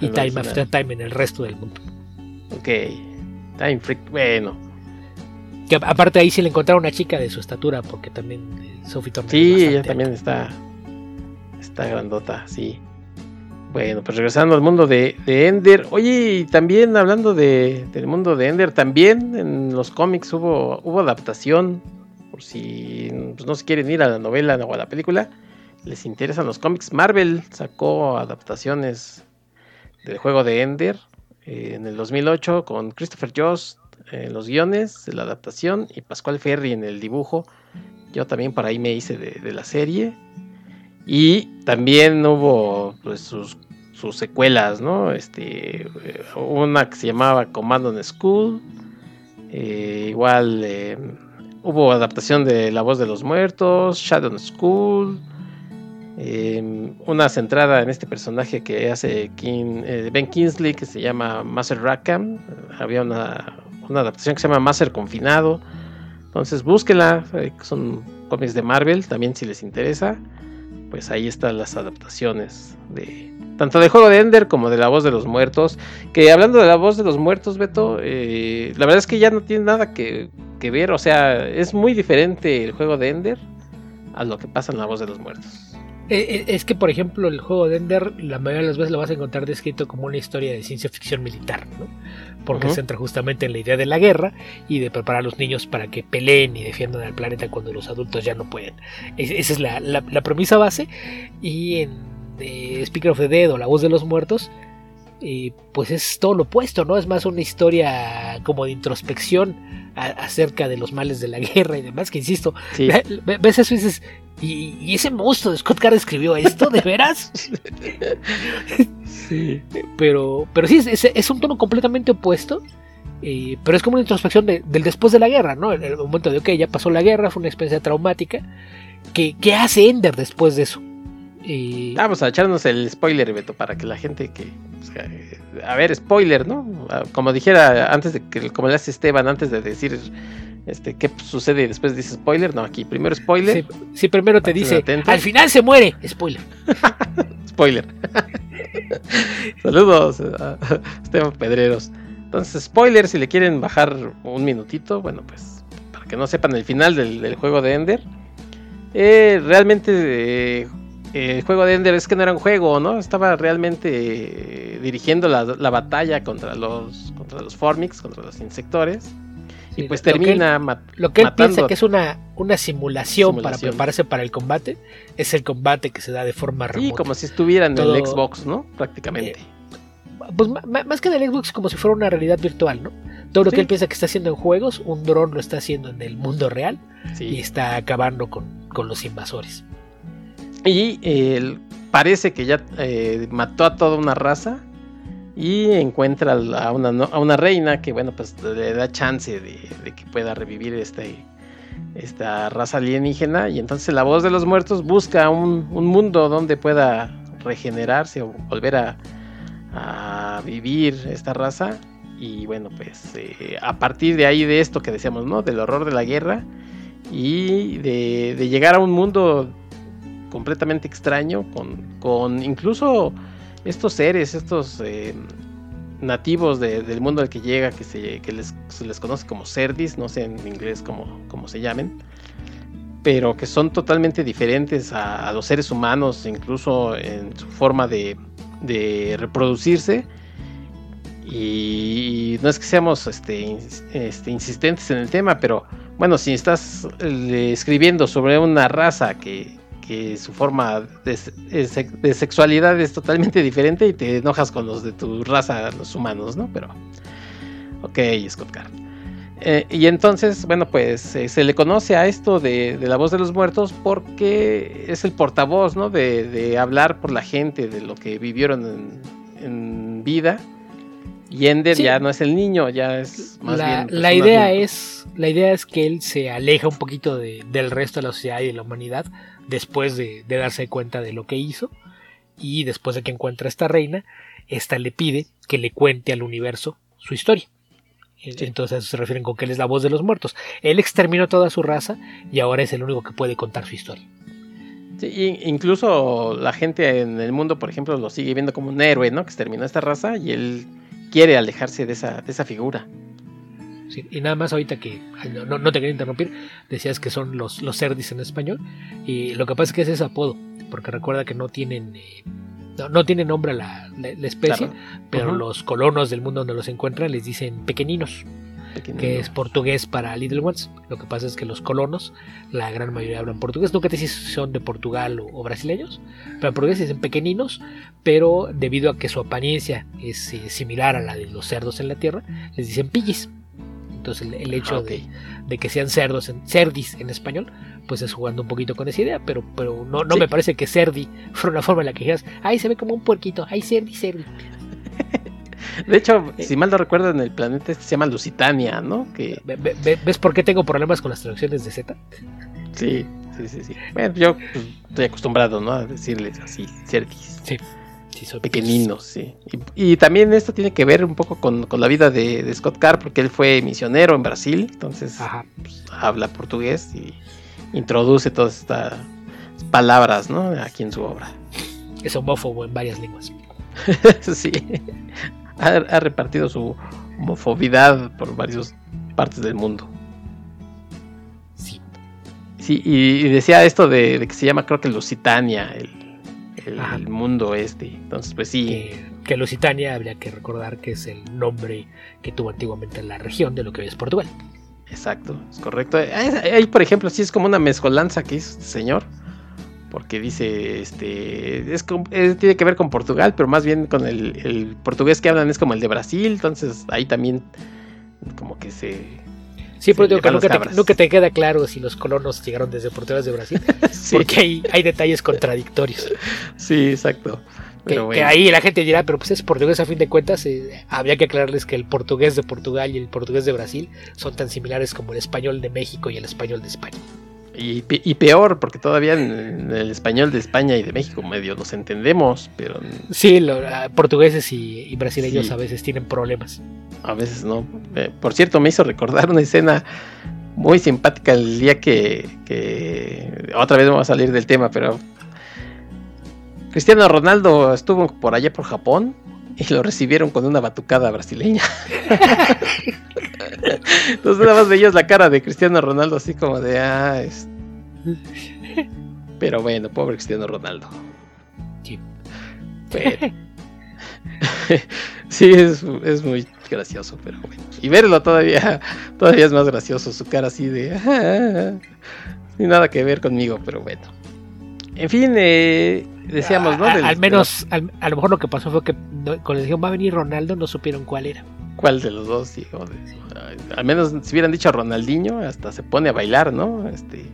y Time After Time en el resto del mundo. Ok. Time Freak, bueno. Que aparte ahí sí le encontraron una chica de su estatura, porque también eh, Sophie Turner. Sí, ella también está. Está grandota, sí. Bueno, pues regresando al mundo de, de Ender. Oye, y también hablando de, del mundo de Ender, también en los cómics hubo, hubo adaptación. Por si pues, no se quieren ir a la novela o a la película, les interesan los cómics. Marvel sacó adaptaciones del juego de Ender eh, en el 2008 con Christopher Jost en los guiones de la adaptación y Pascual Ferry en el dibujo. Yo también por ahí me hice de, la serie. Y también hubo pues, sus, secuelas, ¿no? Este, una que se llamaba Command on School. Eh, igual eh, hubo adaptación de La Voz de los Muertos, Shadow School. Eh, una centrada en este personaje que hace King, eh, Ben Kingsley que se llama Master Rackham. Había una, una, adaptación que se llama Master Confinado. Entonces búsquenla, eh, son cómics de Marvel, también si les interesa. Pues ahí están las adaptaciones de tanto de Juego de Ender como de La Voz de los Muertos. Que hablando de La Voz de los Muertos, Beto, eh, la verdad es que ya no tiene nada que, que ver. O sea, es muy diferente el Juego de Ender a lo que pasa en La Voz de los Muertos. Es que, por ejemplo, el juego de Ender, la mayoría de las veces lo vas a encontrar descrito como una historia de ciencia ficción militar, ¿no? Porque uh -huh. se centra justamente en la idea de la guerra y de preparar a los niños para que peleen y defiendan al planeta cuando los adultos ya no pueden. esa es la, la, la, premisa base. Y en eh, Speaker of the Dead o La Voz de los Muertos, eh, pues es todo lo opuesto, ¿no? Es más una historia como de introspección a, acerca de los males de la (laughs) guerra y demás, que insisto, sí. ves eso y dices, ¿Y, ¿y, ese monstruo de Scott Card escribió esto, de veras? (laughs) sí. Pero, pero sí, es, es un tono completamente opuesto. Eh, pero es como una introspección de, del después de la guerra, ¿no? En el momento de, ok, ya pasó la guerra, fue una experiencia traumática. ¿Qué, qué hace Ender después de eso? Vamos a echarnos el spoiler, Beto, para que la gente que. O sea, a ver, spoiler, ¿no? Como dijera antes de que, como le hace Esteban, antes de decir este, ¿qué sucede y después dice spoiler? No, aquí primero spoiler. Sí, sí primero te dice, atento. al final se muere, spoiler. (laughs) spoiler. (laughs) Saludos a Esteban Pedreros. Entonces, spoiler, si le quieren bajar un minutito, bueno, pues para que no sepan el final del, del juego de Ender. Eh, realmente eh, el juego de Ender es que no era un juego, ¿no? Estaba realmente eh, dirigiendo la, la, batalla contra los, contra los Formix, contra los insectores. Y pues termina lo que él, lo que él piensa que es una, una simulación, simulación, para prepararse para el combate, es el combate que se da de forma remota. Sí, como si estuviera en el Xbox, ¿no? Prácticamente. Eh, pues más que en el Xbox, como si fuera una realidad virtual, ¿no? Todo lo sí. que él piensa que está haciendo en juegos, un dron lo está haciendo en el mundo real sí. y está acabando con, con los invasores. Y eh, parece que ya eh, mató a toda una raza y encuentra a una, a una reina que, bueno, pues le da chance de, de que pueda revivir este, esta raza alienígena. Y entonces la voz de los muertos busca un, un mundo donde pueda regenerarse o volver a, a vivir esta raza. Y bueno, pues eh, a partir de ahí, de esto que decíamos, ¿no? Del horror de la guerra y de, de llegar a un mundo completamente extraño, con, con incluso estos seres, estos eh, nativos de- del mundo al que llega, que, se, que les, les conoce como cerdis, no sé en inglés cómo, cómo se llamen, pero que son totalmente diferentes a, los seres humanos, incluso en su forma de, de reproducirse. Y no es que seamos este, este, insistentes en el tema, pero bueno, si estás eh, escribiendo sobre una raza que, que su forma de, se- de se- de sexualidad es totalmente diferente y te enojas con los de tu raza, los humanos, ¿no? Pero, ok, Scott Card. Eh, y entonces, bueno, pues eh, se le conoce a esto de, de la voz de los muertos porque es el portavoz, ¿no? De, hablar por la gente, de lo que vivieron en, en vida. Y Ender Sí. ya no es el niño, ya es más la, bien. pues, la idea adulto. es la idea es que él se aleja un poquito de- del resto de la sociedad y de la humanidad después de, de darse cuenta de lo que hizo y después de que encuentra a esta reina esta le pide que le cuente al universo su historia entonces a eso se refieren con que él es la voz de los muertos él exterminó toda su raza y ahora es el único que puede contar su historia Sí, incluso la gente en el mundo, por ejemplo, lo sigue viendo como un héroe, ¿no? Que exterminó esta raza y él quiere alejarse de esa, de esa figura. Sí, y nada más ahorita que no, no- no te quería interrumpir, decías que son los, los cerdis en español. Y lo que pasa es que ese es apodo, porque recuerda que no tienen eh, no, no tiene nombre la, la- la especie, Claro. pero Ujú. los colonos del mundo donde los encuentran les dicen pequeñinos, que es portugués para Little Ones. Lo que pasa es que los colonos, la gran mayoría hablan portugués. Nunca te sé si son de Portugal o, o brasileños, pero en portugués dicen pequeñinos, pero debido a que su apariencia es eh, similar a la de los cerdos en la tierra, les dicen pillis. Entonces el, el hecho Ah, de, de que sean cerdos, en, cerdis en español, pues es jugando un poquito con esa idea, pero, pero no, no Sí. me parece que cerdi (laughs) fuera una forma en la que dijeras, ay, se ve como un puerquito, ay, cerdi, cerdi. (laughs) De hecho, Eh. si mal no recuerdo, en el planeta este se llama Lusitania, ¿no? Que Ve- ve- ve- ¿Ves por qué tengo problemas con las traducciones de Z? sí, sí, sí, sí. Bueno, yo pues, estoy acostumbrado, ¿no? A decirles así, cerdis. Sí, sí, son Pequeñinos, sí. Y, y también esto tiene que ver un poco con, con la vida de, de Scott Carr, porque él fue misionero en Brasil, entonces pues, habla portugués y introduce todas estas palabras, ¿no? Aquí en su obra. Es homófobo en varias lenguas. (laughs) sí. Ha, ha repartido su homofobidad por varias partes del mundo. Sí. Sí, y, y decía esto de, de que se llama, creo que Lusitania, el, el mundo este. Entonces, pues sí. Que, que Lusitania habría que recordar que es el nombre que tuvo antiguamente la región de lo que hoy es Portugal. Exacto, es correcto. Ahí, por ejemplo, sí es como una mezcolanza que hizo este señor. Porque dice, este, es, es- tiene que ver con Portugal, pero más bien con el, el portugués que hablan es como el de Brasil. Entonces ahí también como que se... Sí, pero digo que nunca te, cabras. nunca te queda claro si los colonos llegaron desde Portugal de Brasil, (laughs) sí, porque hay, hay detalles contradictorios. sí, exacto. Que, ahí la gente dirá, pero pues es portugués a fin de cuentas. eh, habría que aclararles que el portugués de Portugal y el portugués de Brasil son tan similares como el español de México y el español de España. Y, pe- y peor, porque todavía en, el español de España y de México medio nos entendemos, pero Sí, lo- ah, portugueses y, y brasileños Sí. a veces tienen problemas. a veces no. Eh, por cierto, me hizo recordar una escena muy simpática el día que, que otra vez vamos a salir del tema, pero Cristiano Ronaldo estuvo por allá por Japón y lo recibieron con una batucada brasileña. Entonces nada más veías la cara de Cristiano Ronaldo así como de ah, es-". pero bueno, pobre Cristiano Ronaldo. Sí. Pero- (laughs) sí, es, es muy gracioso, pero bueno. Y verlo todavía, todavía es más gracioso, su cara así de... "Ah", sin nada que ver conmigo, pero bueno. En fin, eh, decíamos, ¿no? A- a- Del- al menos, al- a lo mejor lo que pasó fue que no- cuando dijeron va a venir Ronaldo, no supieron cuál era. ¿Cuál de los dos? de- ay, al menos si hubieran dicho Ronaldinho, hasta se pone a bailar, ¿no? Este,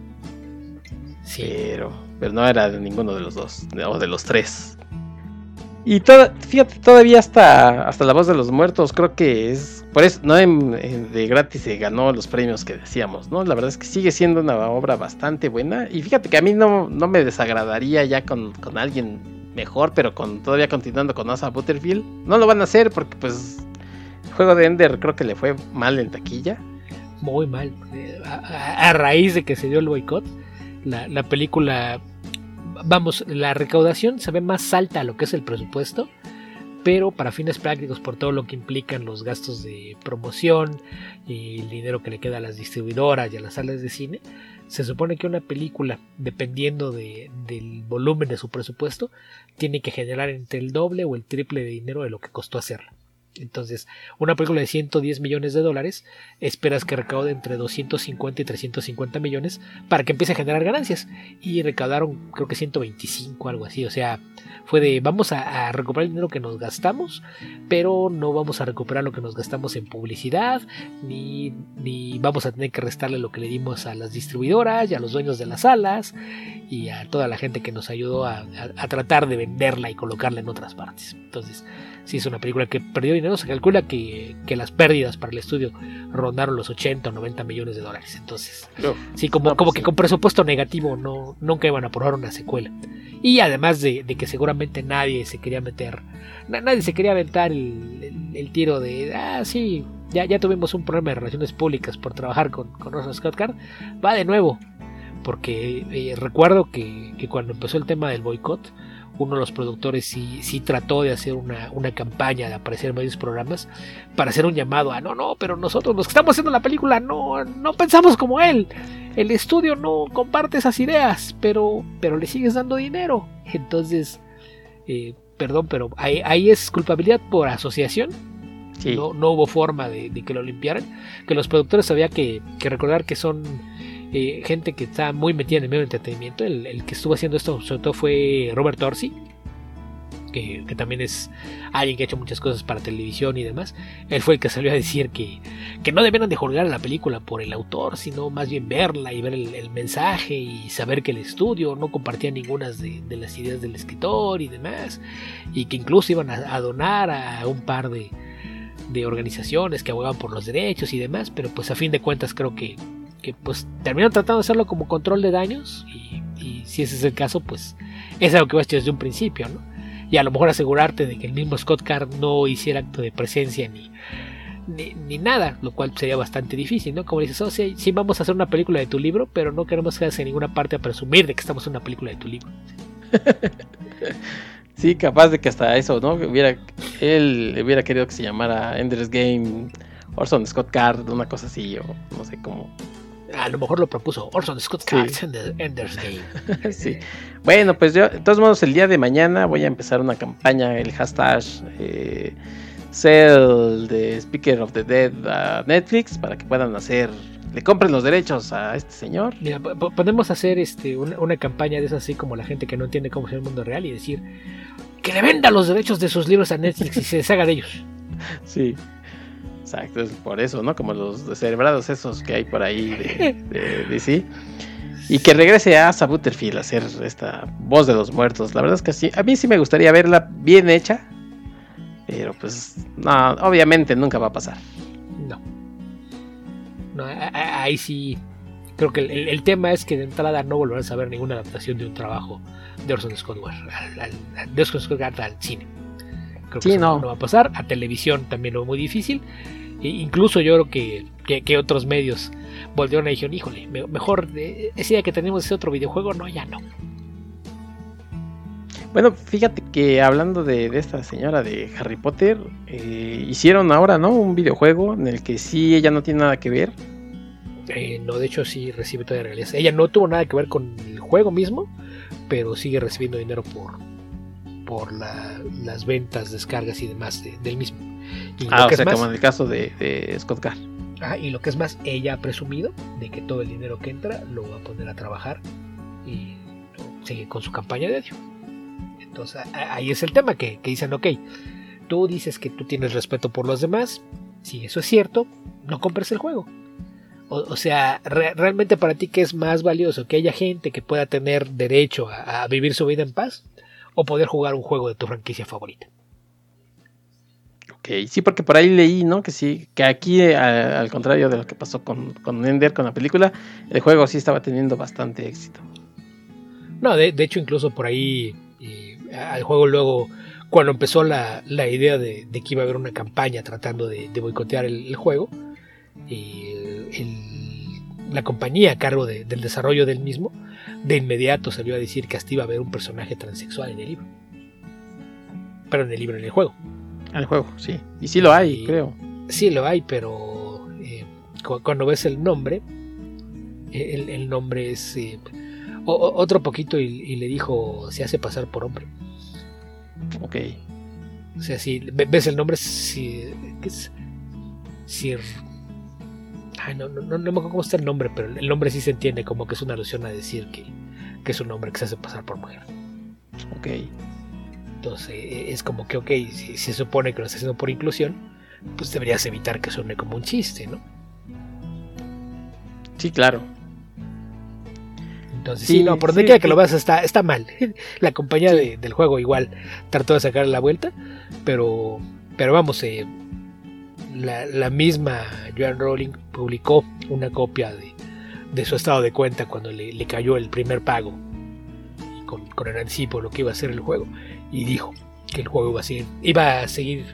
Sí. pero, pero no era de ninguno de los dos, o de los tres. Y fíjate, todavía hasta, hasta la voz de los muertos, creo que es, por eso, no de gratis se ganó los premios que decíamos, ¿no? La verdad es que sigue siendo una obra bastante buena. Y fíjate que a mí no, no me desagradaría ya con, con alguien mejor, pero con todavía continuando con Asa Butterfield. No lo van a hacer porque pues el juego de Ender creo que le fue mal en taquilla. Muy mal. Eh, a- a raíz de que se dio el boicot, la, la película vamos, la recaudación se ve más alta a lo que es el presupuesto, pero para fines prácticos por todo lo que implican los gastos de promoción y el dinero que le queda a las distribuidoras y a las salas de cine, se supone que una película, dependiendo de, del volumen de su presupuesto, tiene que generar entre el doble o el triple de dinero de lo que costó hacerla. Entonces, una película de 110 millones de dólares, esperas que recaude entre 250 y 350 millones para que empiece a generar ganancias. Y recaudaron, creo que 125, algo así. O sea, fue de vamos a, recuperar el dinero que nos gastamos, pero no vamos a recuperar lo que nos gastamos en publicidad, ni, ni vamos a tener que restarle lo que le dimos a las distribuidoras y a los dueños de las salas y a toda la gente que nos ayudó a, a tratar de venderla y colocarla en otras partes. Entonces, si es una película que perdió dinero, se calcula que, las pérdidas para el estudio rondaron los 80 o 90 millones de dólares. Entonces, sí, como, como que con presupuesto negativo no, nunca iban a aprobar una secuela. Y además de, que seguramente nadie se quería meter, nadie se quería aventar el, tiro de, ah, sí, ya, ya tuvimos un problema de relaciones públicas por trabajar con, con Scott Card, va de nuevo. Porque eh, recuerdo que, que cuando empezó el tema del boicot, uno de los productores sí, sí trató de hacer una, campaña de aparecer en varios programas para hacer un llamado a no, no, pero nosotros los que estamos haciendo la película no, no pensamos como él. El estudio no comparte esas ideas, pero, pero le sigues dando dinero. Entonces, eh, perdón, pero ahí, es culpabilidad por asociación. No, no, hubo forma de, que lo limpiaran. Que los productores había que, que recordar que son eh, gente que está muy metida en el medio del entretenimiento. El, que estuvo haciendo esto sobre todo fue Robert Orsi, que, también es alguien que ha hecho muchas cosas para televisión y demás. Él fue el que salió a decir que, que no debieran de juzgar la película por el autor, sino más bien verla y ver el, mensaje y saber que el estudio no compartía ninguna de, las ideas del escritor y demás. Y que incluso iban a, a donar a un par de, de organizaciones que abogaban por los derechos y demás. Pero pues a fin de cuentas creo que que pues terminaron tratando de hacerlo como control de daños y, si ese es el caso pues es algo que vas a desde un principio, ¿no? Y a lo mejor asegurarte de que el mismo Scott Card no hiciera acto de presencia ni, ni, nada, lo cual sería bastante difícil, ¿no? Como dices, oh, sí, sí, vamos a hacer una película de tu libro, pero no queremos que en ninguna parte a presumir de que estamos en una película de tu libro. (laughs) sí, capaz de que hasta eso, ¿no? Hubiera, él hubiera querido que se llamara Ender's Game, Orson Scott Card, una cosa así, o no sé cómo a lo mejor lo propuso Orson Scott Card en the Ender's Game. (laughs) sí. Bueno, pues yo, de todos modos, el día de mañana voy a empezar una campaña, el hashtag eh, Sell the Speaker of the Dead a Netflix para que puedan hacer, le compren los derechos a este señor. Mira, podemos hacer este, una, campaña de esas así como la gente que no entiende cómo es el mundo real y decir que le venda los derechos de sus libros a Netflix y se deshaga de ellos. (laughs) Sí. Exacto, es por eso, ¿no? Como los descerebrados esos que hay por ahí de, DC. Y que regrese a Asa Butterfield a hacer esta voz de los muertos. La verdad es que sí, a mí sí me gustaría verla bien hecha. Pero pues, no, obviamente nunca va a pasar. No. No, ahí sí. Creo que el, tema es que de entrada no volverás a ver ninguna adaptación de un trabajo de Orson Scott Ward de Orson Scott Ward al cine. Creo que no. no va a pasar. A televisión también lo muy difícil. E incluso yo creo que, que, otros medios volvieron a dijeron, híjole, mejor ese día que tenemos ese otro videojuego, no, ya no. Bueno, fíjate que hablando de, esta señora de Harry Potter, eh, hicieron ahora, ¿no? Un videojuego en el que sí ella no tiene nada que ver. Eh, no, de hecho sí recibe toda la realidad. Ella no tuvo nada que ver con el juego mismo, pero sigue recibiendo dinero por, por las ventas, descargas y demás del mismo. ah, o sea, como en el caso de, Scott Carr. Ah, y lo que es más, ella ha presumido de que todo el dinero que entra lo va a poner a trabajar y sigue con su campaña de odio. Entonces ahí es el tema que, dicen, ok, tú dices que tú tienes respeto por los demás, si eso es cierto, no compres el juego. O, sea, realmente para ti, ¿qué es más valioso? Que haya gente que pueda tener derecho a, vivir su vida en paz o poder jugar un juego de tu franquicia favorita. Ok, sí, porque por ahí leí, ¿no? Que sí, que aquí, al contrario de lo que pasó con, con Ender, con la película, el juego sí estaba teniendo bastante éxito. No, de, hecho, incluso por ahí, eh, al juego luego, cuando empezó la, idea de, que iba a haber una campaña tratando de, boicotear el, juego, y la compañía a cargo del desarrollo del mismo de inmediato salió a decir que hasta iba a haber un personaje transexual en el libro. Pero en el libro, en el juego. En el juego, sí. Y sí lo hay, Y- creo. Sí lo hay, pero eh, cu- cuando ves el nombre, eh, el, el nombre es eh, o- otro poquito y, y le dijo se hace pasar por hombre. Ok. O sea, si ve- ves el nombre, si, ¿qué es? Sir. Ay, no, no, no, no me acuerdo cómo está el nombre, pero el nombre sí se entiende como que es una alusión a decir que, que es un hombre que se hace pasar por mujer. Ok. Entonces eh, es como que, ok, si, se supone que lo está haciendo por inclusión, pues deberías evitar que suene como un chiste, ¿no? Sí, claro. Entonces, Sí, sí, no, por donde sí, quiera que lo veas está, está mal. (laughs) La compañía de- del juego igual trató de sacar la vuelta, pero, pero vamos, eh, la, misma Joan Rowling publicó una copia de, de su estado de cuenta cuando le, le cayó el primer pago con, con el anticipo lo que iba a ser el juego y dijo que el juego iba a seguir, iba a seguir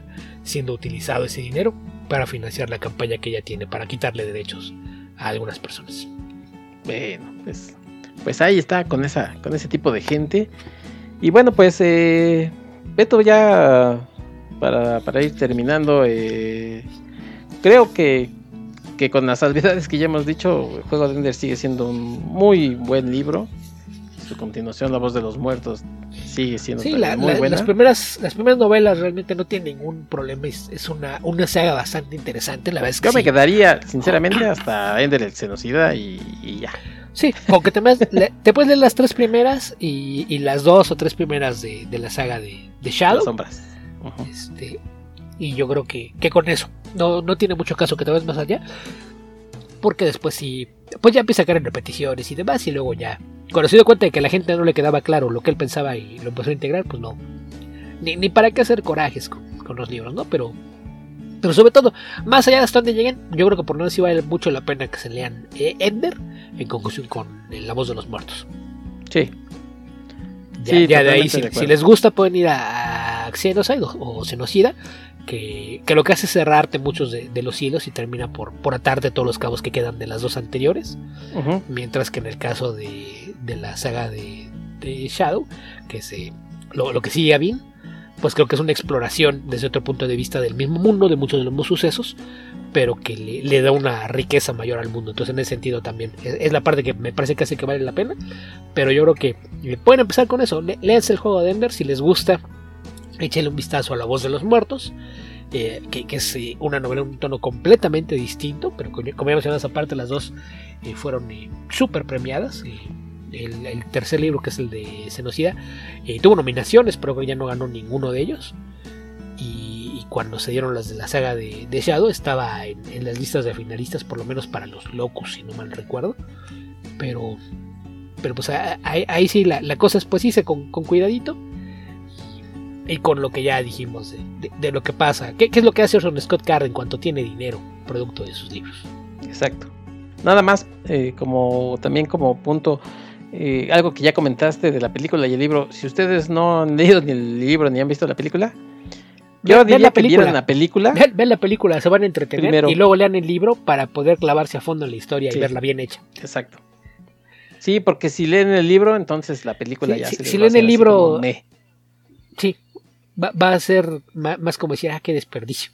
siendo utilizado ese dinero para financiar la campaña que ella tiene para quitarle derechos a algunas personas. Bueno, pues, pues ahí está con esa, con ese tipo de gente. Y bueno, pues eh, ya para, para ir terminando, eh, creo que, que con las (laughs) salvedades que ya hemos dicho, el juego de Ender sigue siendo un muy buen libro. Su continuación, La voz de los muertos, sigue siendo Sí, la- muy la- buena. las, primeras, las primeras novelas realmente no tienen ningún problema. Es, es una, una saga bastante interesante. La verdad es que Yo me quedaría, sinceramente, hasta Ender el Xenocida y, y ya. Sí, con que te, te puedes leer las tres primeras y, y las dos o tres primeras de, de la saga de, de Shadow. Las sombras. Este, y yo creo que, que con eso no, no tiene mucho caso que te vayas más allá. Porque después sí, pues ya empieza a caer en repeticiones y demás. Y luego ya, cuando se dio cuenta de que a la gente no le quedaba claro lo que él pensaba y lo empezó a integrar, pues no. Ni, ni para qué hacer corajes con, con los libros, ¿no? Pero, pero sobre todo, más allá de hasta donde lleguen, yo creo que por no sí vale mucho la pena que se lean eh, Ender en conclusión con eh, La voz de los muertos. Sí, Ya, Sí, ya de ahí, si, de si les gusta, pueden ir a Xenocide o, o Xenocida, que, que lo que hace es cerrarte muchos de, de los hilos y termina por, por atarte todos los cabos que quedan de las dos anteriores. Mientras que en el caso de, de la saga de, de Shadow, que es eh, lo, lo que sigue a Bean, pues creo que es una exploración desde otro punto de vista del mismo mundo, de muchos de los mismos sucesos, pero que le, le da una riqueza mayor al mundo. Entonces, en ese sentido también es, es la parte que me parece que hace que vale la pena. Pero yo creo que eh, pueden empezar con eso. Le- el juego de Ender si les gusta. Échenle un vistazo a La Voz de los Muertos. eh, que, que es eh, una novela un tono completamente distinto, pero como ya mencionas aparte, las dos eh, fueron eh, súper premiadas. eh, el, el tercer libro, que es el de Xenocida, eh, tuvo nominaciones, pero ya no ganó ninguno de ellos. Y, y cuando se dieron las de la saga de, de Shadow, estaba en, en las listas de finalistas, por lo menos para los locos, si no mal recuerdo. Pero, pero pues ahí, ahí sí la, la cosa es pues irse con, con cuidadito. Y, con lo que ya dijimos de, de- de lo que pasa. ¿Qué, qué es lo que hace Orson Scott Card en cuanto tiene dinero, producto de sus libros? Exacto. Nada más, eh, como también como punto, eh, algo que ya comentaste de la película y el libro. Si ustedes no han leído ni el libro ni han visto la película, yo diría la que vieran película. la película. Vean, vean la película, se van a entretener Primero. y luego lean el libro para poder clavarse a fondo en la historia Sí. y verla bien hecha. Exacto. Sí, porque si leen el libro, entonces la película Sí, ya sí, se si leen el libro-. Sí, va, va a ser más, como decir, ah, qué desperdicio.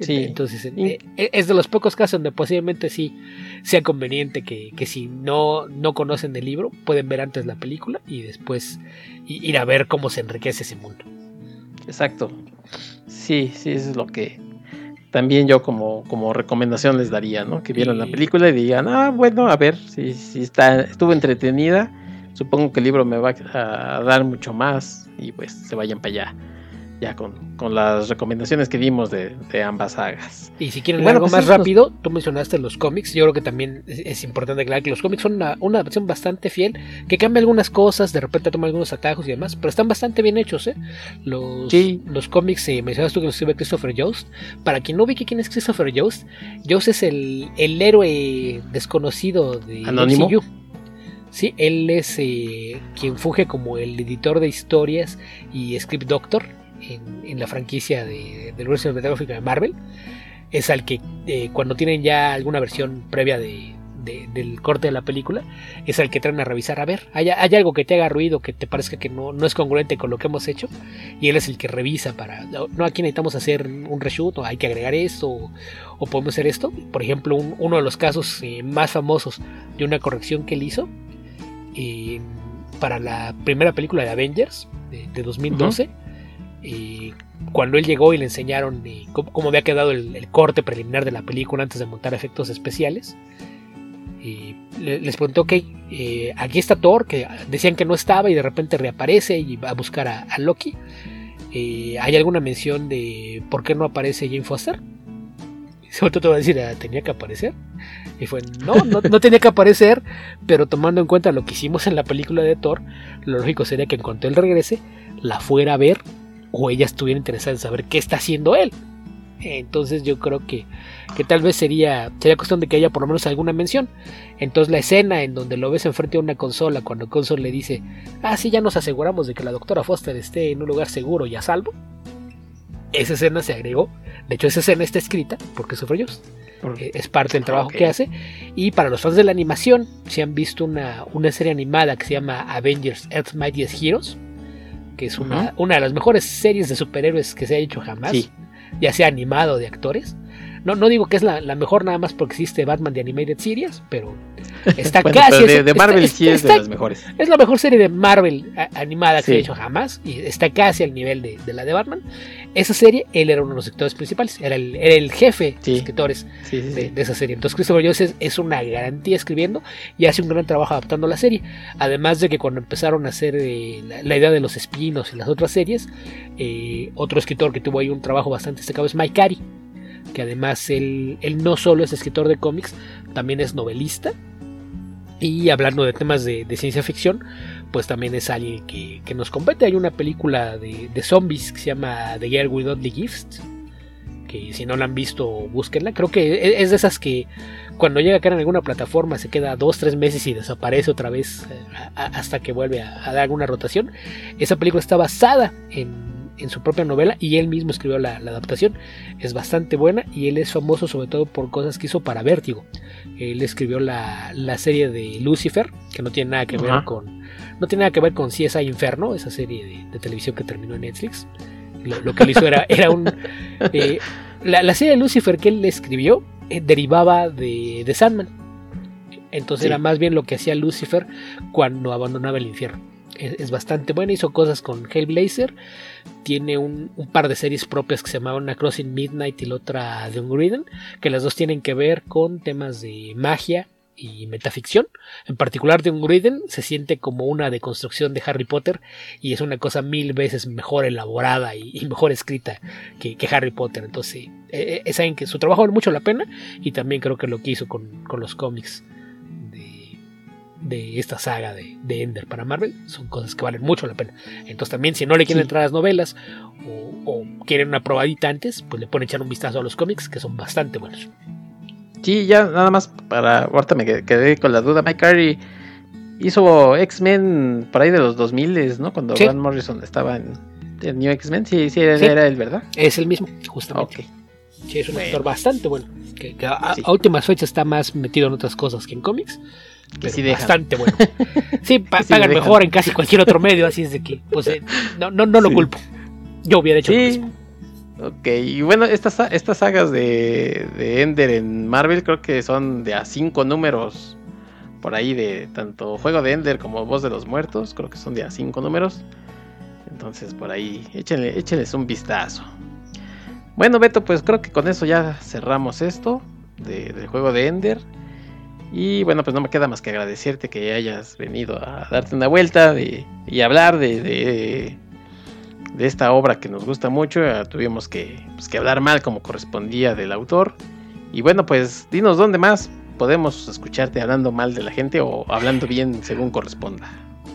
Sí. Entonces, Y- eh, eh, es de los pocos casos donde posiblemente sí sea conveniente que, que si no, no conocen el libro, pueden ver antes la película y después ir a ver cómo se enriquece ese mundo. Exacto. Sí, sí, eso es lo que también yo como, como recomendación les daría, ¿no? Que vieran la película y digan, ah, bueno, a ver, si, si está, estuvo entretenida, supongo que el libro me va a dar mucho más y pues se vayan para allá, ya con, con las recomendaciones que dimos de, de ambas sagas. Y si quieren Bueno, algo pues más rápido, tú mencionaste los cómics. Yo creo que también es, es importante aclarar que los cómics son una, una adaptación bastante fiel, que cambia algunas cosas, de repente toma algunos atajos y demás, pero están bastante bien hechos. ¿eh? Los, Sí. los cómics, eh, mencionaste tú que los escribe Christopher Jost. Para quien no ubique quién es Christopher Jost, Jost es el, el héroe desconocido de Anónimo. MCU. Sí, él es eh, quien funge como el editor de historias y script doctor en, la franquicia de, del universo cinematográfico de Marvel. Es al que eh, cuando tienen ya alguna versión previa de, de- del corte de la película es el que traen a revisar. A ver, hay, algo que te haga ruido, que te parezca que no, no es congruente con lo que hemos hecho. Y él es el que revisa para. No, aquí necesitamos hacer un reshoot, o hay que agregar esto, o, podemos hacer esto. Por ejemplo, un- uno de los casos eh, más famosos de una corrección que él hizo para la primera película de Avengers de, de 2012. eh, cuando él llegó y le enseñaron cómo, había quedado el, corte preliminar de la película antes de montar efectos especiales, les preguntó, ok, eh, aquí está Thor, que decían que no estaba y de repente reaparece y va a buscar a, a Loki. Eh, ¿Hay alguna mención de por qué no aparece Jane Foster? (laughs) Todo te va a decir, "Ah, ¿tenía que aparecer? Y fue, no, no, no tenía que aparecer, pero tomando en cuenta lo que hicimos en la película de Thor, lo lógico sería que en cuanto él regrese, la fuera a ver o ella estuviera interesada en saber qué está haciendo él. Entonces yo creo que, que tal vez sería, sería cuestión de que haya por lo menos alguna mención. Entonces la escena en donde lo ves enfrente de una consola, cuando Console le dice, ah, sí, ya nos aseguramos de que la doctora Foster esté en un lugar seguro y a salvo. Esa escena se agregó. De hecho, esa escena está escrita porque sufrió eh, es parte del trabajo Ok. que hace. Y para los fans de la animación, si han visto una, una serie animada que se llama Avengers Earth Mightiest Heroes, que es una, una de las mejores series de superhéroes que se ha hecho jamás, Sí. ya sea animado de actores. No, no digo que es la, la mejor nada más porque existe Batman de Animated Series, pero está (laughs) Bueno, casi. pero de, es- de está- Marvel está- sí es está- de las mejores. es la mejor serie de Marvel animada que Sí. se ha hecho jamás y está casi al nivel de, de la de Batman. Esa serie, él era uno de los escritores principales, era el, era el jefe Sí. de escritores de, esa serie. Entonces Christopher Jones es, es una garantía escribiendo y hace un gran trabajo adaptando la serie. Además de que cuando empezaron a hacer eh, la, la idea de los espinos y las otras series, eh, otro escritor que tuvo ahí un trabajo bastante destacado es Mike Carey, que además él, él no solo es escritor de cómics, también es novelista. Y hablando de temas de, ciencia ficción, pues también es alguien que, que nos compete. Hay una película de, de zombies que se llama The Girl with Ugly Gifts, que si no la han visto, búsquenla. Creo que e- es de esas que cuando llega a caer en alguna plataforma se queda dos, tres meses y desaparece otra vez eh, hasta que vuelve a, a dar alguna rotación. Esa película está basada en, en su propia novela y él mismo escribió la, la adaptación. Es bastante buena y él es famoso sobre todo por cosas que hizo para Vértigo. Él escribió la, la serie de Lucifer, que no tiene nada que ver con no tiene nada que ver con CSI Inferno, esa serie de, de televisión que terminó en Netflix. Lo, lo que él hizo era, era un (laughs) eh, la, la serie de Lucifer que él escribió eh, derivaba de, de Sandman. Entonces Sí. era más bien lo que hacía Lucifer cuando abandonaba el infierno. Es, es bastante buena, hizo cosas con Hellblazer. Tiene un, par de series propias que se llamaban una Crossing Midnight y la otra The Unwritten, que las dos tienen que ver con temas de magia y metaficción. En particular, The Unwritten se siente como una deconstrucción de Harry Potter y es una cosa mil veces mejor elaborada y, mejor escrita que, Harry Potter. Entonces, sí, eh, eh, saben que su trabajo vale mucho la pena y también creo que lo que hizo con, los cómics de, de esta saga de, de Ender para Marvel son cosas que valen mucho la pena. Entonces, también, si no le quieren Sí. entrar a las novelas o, o quieren una probadita antes, pues le pueden echar un vistazo a los cómics que son bastante buenos. Sí, ya nada más para. Ahorita me qued- quedé con la duda. Mike Carey hizo X-Men por ahí de los 2000, ¿no? Cuando Sí. Grant Morrison estaba en, en New X-Men. Sí, sí, era, Sí. era él, ¿verdad? Es el mismo, justamente. Ok. Sí, es un Bueno. actor bastante bueno. Que, que a, Sí. a últimas fechas está más metido en otras cosas que en cómics. Que sí dejan. bastante bueno. (laughs) Sí, pa- Que sí pagan mejor en casi cualquier otro medio, así es de que, pues, eh, no, no, no lo Sí. culpo. Yo hubiera hecho lo mismo. Ok, y bueno, estas, estas sagas de, de Ender en Marvel creo que son de a cinco números. Por ahí de tanto Juego de Ender como Voz de los Muertos. Creo que son de a cinco números. Entonces por ahí échenle, échenles un vistazo. Bueno, Beto, pues creo que con eso ya cerramos esto de- del juego de Ender. Y bueno, pues no me queda más que agradecerte que hayas venido a darte una vuelta de- y hablar de, de, esta obra que nos gusta mucho. Eh, tuvimos que, pues, que hablar mal como correspondía del autor. Y bueno, pues dinos dónde más podemos escucharte hablando mal de la gente o hablando bien según corresponda.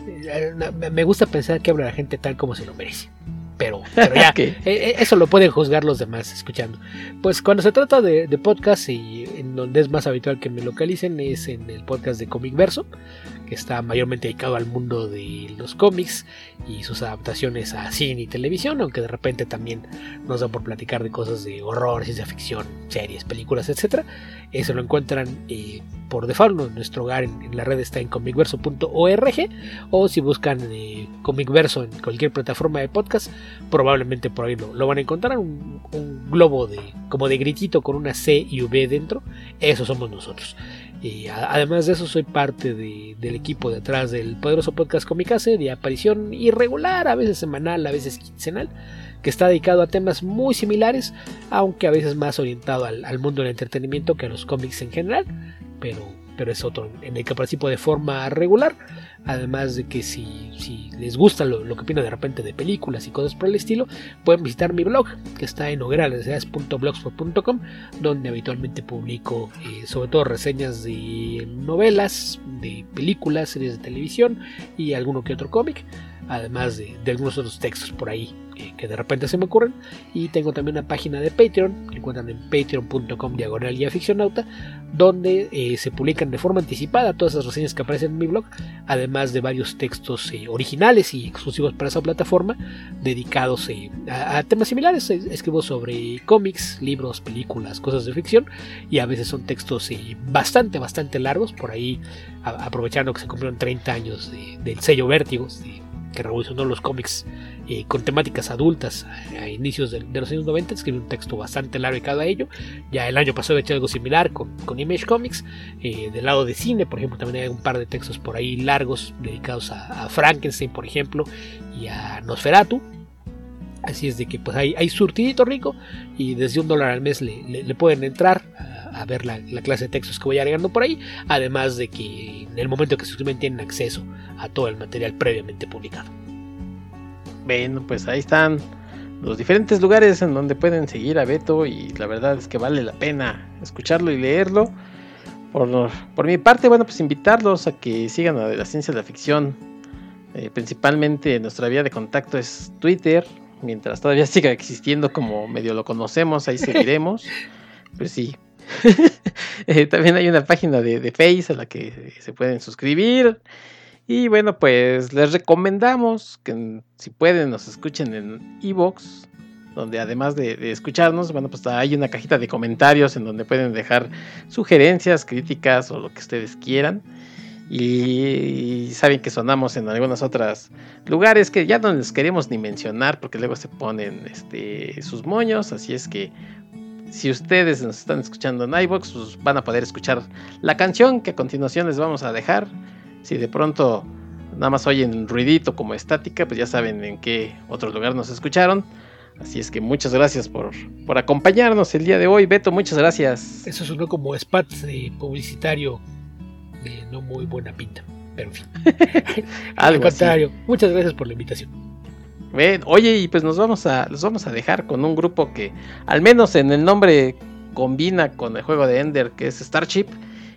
Eh, me gusta pensar que habla la gente tal como se lo merece. Pero, pero ya, (laughs) eh, eh, eso lo pueden juzgar los demás escuchando. Pues cuando se trata de, de podcast y en donde es más habitual que me localicen es en el podcast de Comic Verso, que está mayormente dedicado al mundo de los cómics y sus adaptaciones a cine y televisión, aunque de repente también nos da por platicar de cosas de horror, ciencia ficción, series, películas, etc. Eso lo encuentran eh, por default, nuestro hogar en, la red está en comicverso.org o si buscan eh, comicverso en cualquier plataforma de podcast, probablemente por ahí lo, van a encontrar, un, globo de como de gritito con una C y V dentro, eso somos nosotros. Y además de eso, soy parte del equipo detrás del poderoso podcast Comicase, de aparición irregular, a veces semanal, a veces quincenal, que está dedicado a temas muy similares, aunque a veces más orientado al, mundo del entretenimiento que a los cómics en general, pero, pero es otro en el que participo de forma regular. Además de que si, si les gusta lo, que opino de repente de películas y cosas por el estilo, pueden visitar mi blog que está en hogueralesdeas.blogspot.com donde habitualmente publico eh, sobre todo reseñas de novelas, de películas, series de televisión y alguno que otro cómic además de, algunos otros textos por ahí eh, que de repente se me ocurren. Y tengo también una página de Patreon, que encuentran en patreon.com diagonal y aficionauta, donde eh, se publican de forma anticipada todas esas reseñas que aparecen en mi blog, además de varios textos eh, originales y exclusivos para esa plataforma, dedicados a, temas similares. Escribo sobre cómics, libros, películas, cosas de ficción, y a veces son textos bastante, bastante largos, por ahí aprovechando que se cumplieron 30 años del sello Vértigos, que revolucionó los cómics eh, con temáticas adultas a, inicios de, los años 90. Escribí un texto bastante largo y cada ello. Ya el año pasado he hecho algo similar con, Image Comics. Eh, del lado de cine, por ejemplo, también hay un par de textos por ahí largos dedicados a, Frankenstein, por ejemplo, y a Nosferatu. Así es de que pues hay, hay surtidito rico y desde un dólar al mes le, pueden entrar a, ver la, clase de textos que voy agregando por ahí. Además de que en el momento que se suscriben tienen acceso a todo el material previamente publicado. Bueno, pues ahí están los diferentes lugares en donde pueden seguir a Beto y la verdad es que vale la pena escucharlo y leerlo. Por, por mi parte, bueno, pues invitarlos a que sigan a la ciencia de la ficción. Eh, principalmente nuestra vía de contacto es Twitter. Mientras todavía (laughs) siga existiendo como medio lo conocemos, ahí seguiremos. (laughs) pues sí. (laughs) Eh, también hay una página de, de Face a la que se pueden suscribir. Y bueno, pues les recomendamos que si pueden nos escuchen en Evox, donde además de, escucharnos, bueno, pues hay una cajita de comentarios en donde pueden dejar sugerencias, críticas o lo que ustedes quieran. Y, saben que sonamos en algunos otros lugares que ya no les queremos ni mencionar porque luego se ponen este, sus moños. Así es que si ustedes nos están escuchando en iVoox, pues van a poder escuchar la canción que a continuación les vamos a dejar. Si de pronto nada más oyen ruidito como estática, pues ya saben en qué otro lugar nos escucharon. Así es que muchas gracias por, por acompañarnos el día de hoy. Beto, muchas gracias. Eso sonó como spot publicitario de no muy buena pinta. Pero en fin. (laughs) Al contrario, muchas gracias por la invitación. Oye, y pues nos vamos a, los vamos a dejar con un grupo que al menos en el nombre combina con el juego de Ender, que es Starship.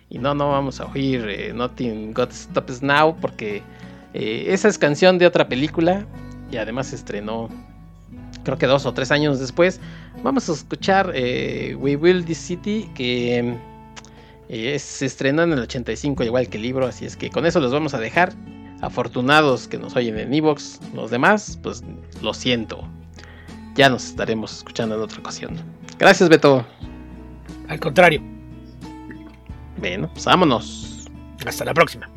Y no, no vamos a oír eh, Nothing Got Stops Now porque eh, esa es canción de otra película y además se estrenó creo que dos o tres años después. Vamos a escuchar eh, We Will This City que se estrenó en el 85 igual que el libro, así es que con eso los vamos a dejar. Afortunados que nos oyen en Evox, los demás, pues lo siento. Ya nos estaremos escuchando en otra ocasión. Gracias, Beto. Al contrario. Bueno, pues vámonos. Hasta la próxima.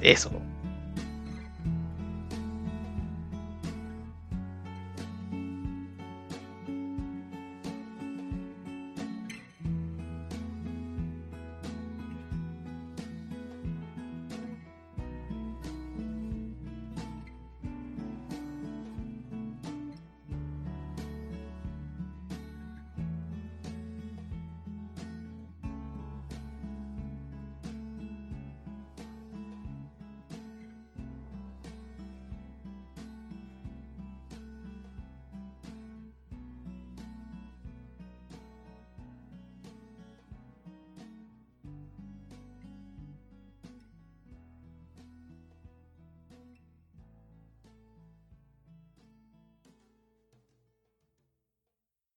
Eso.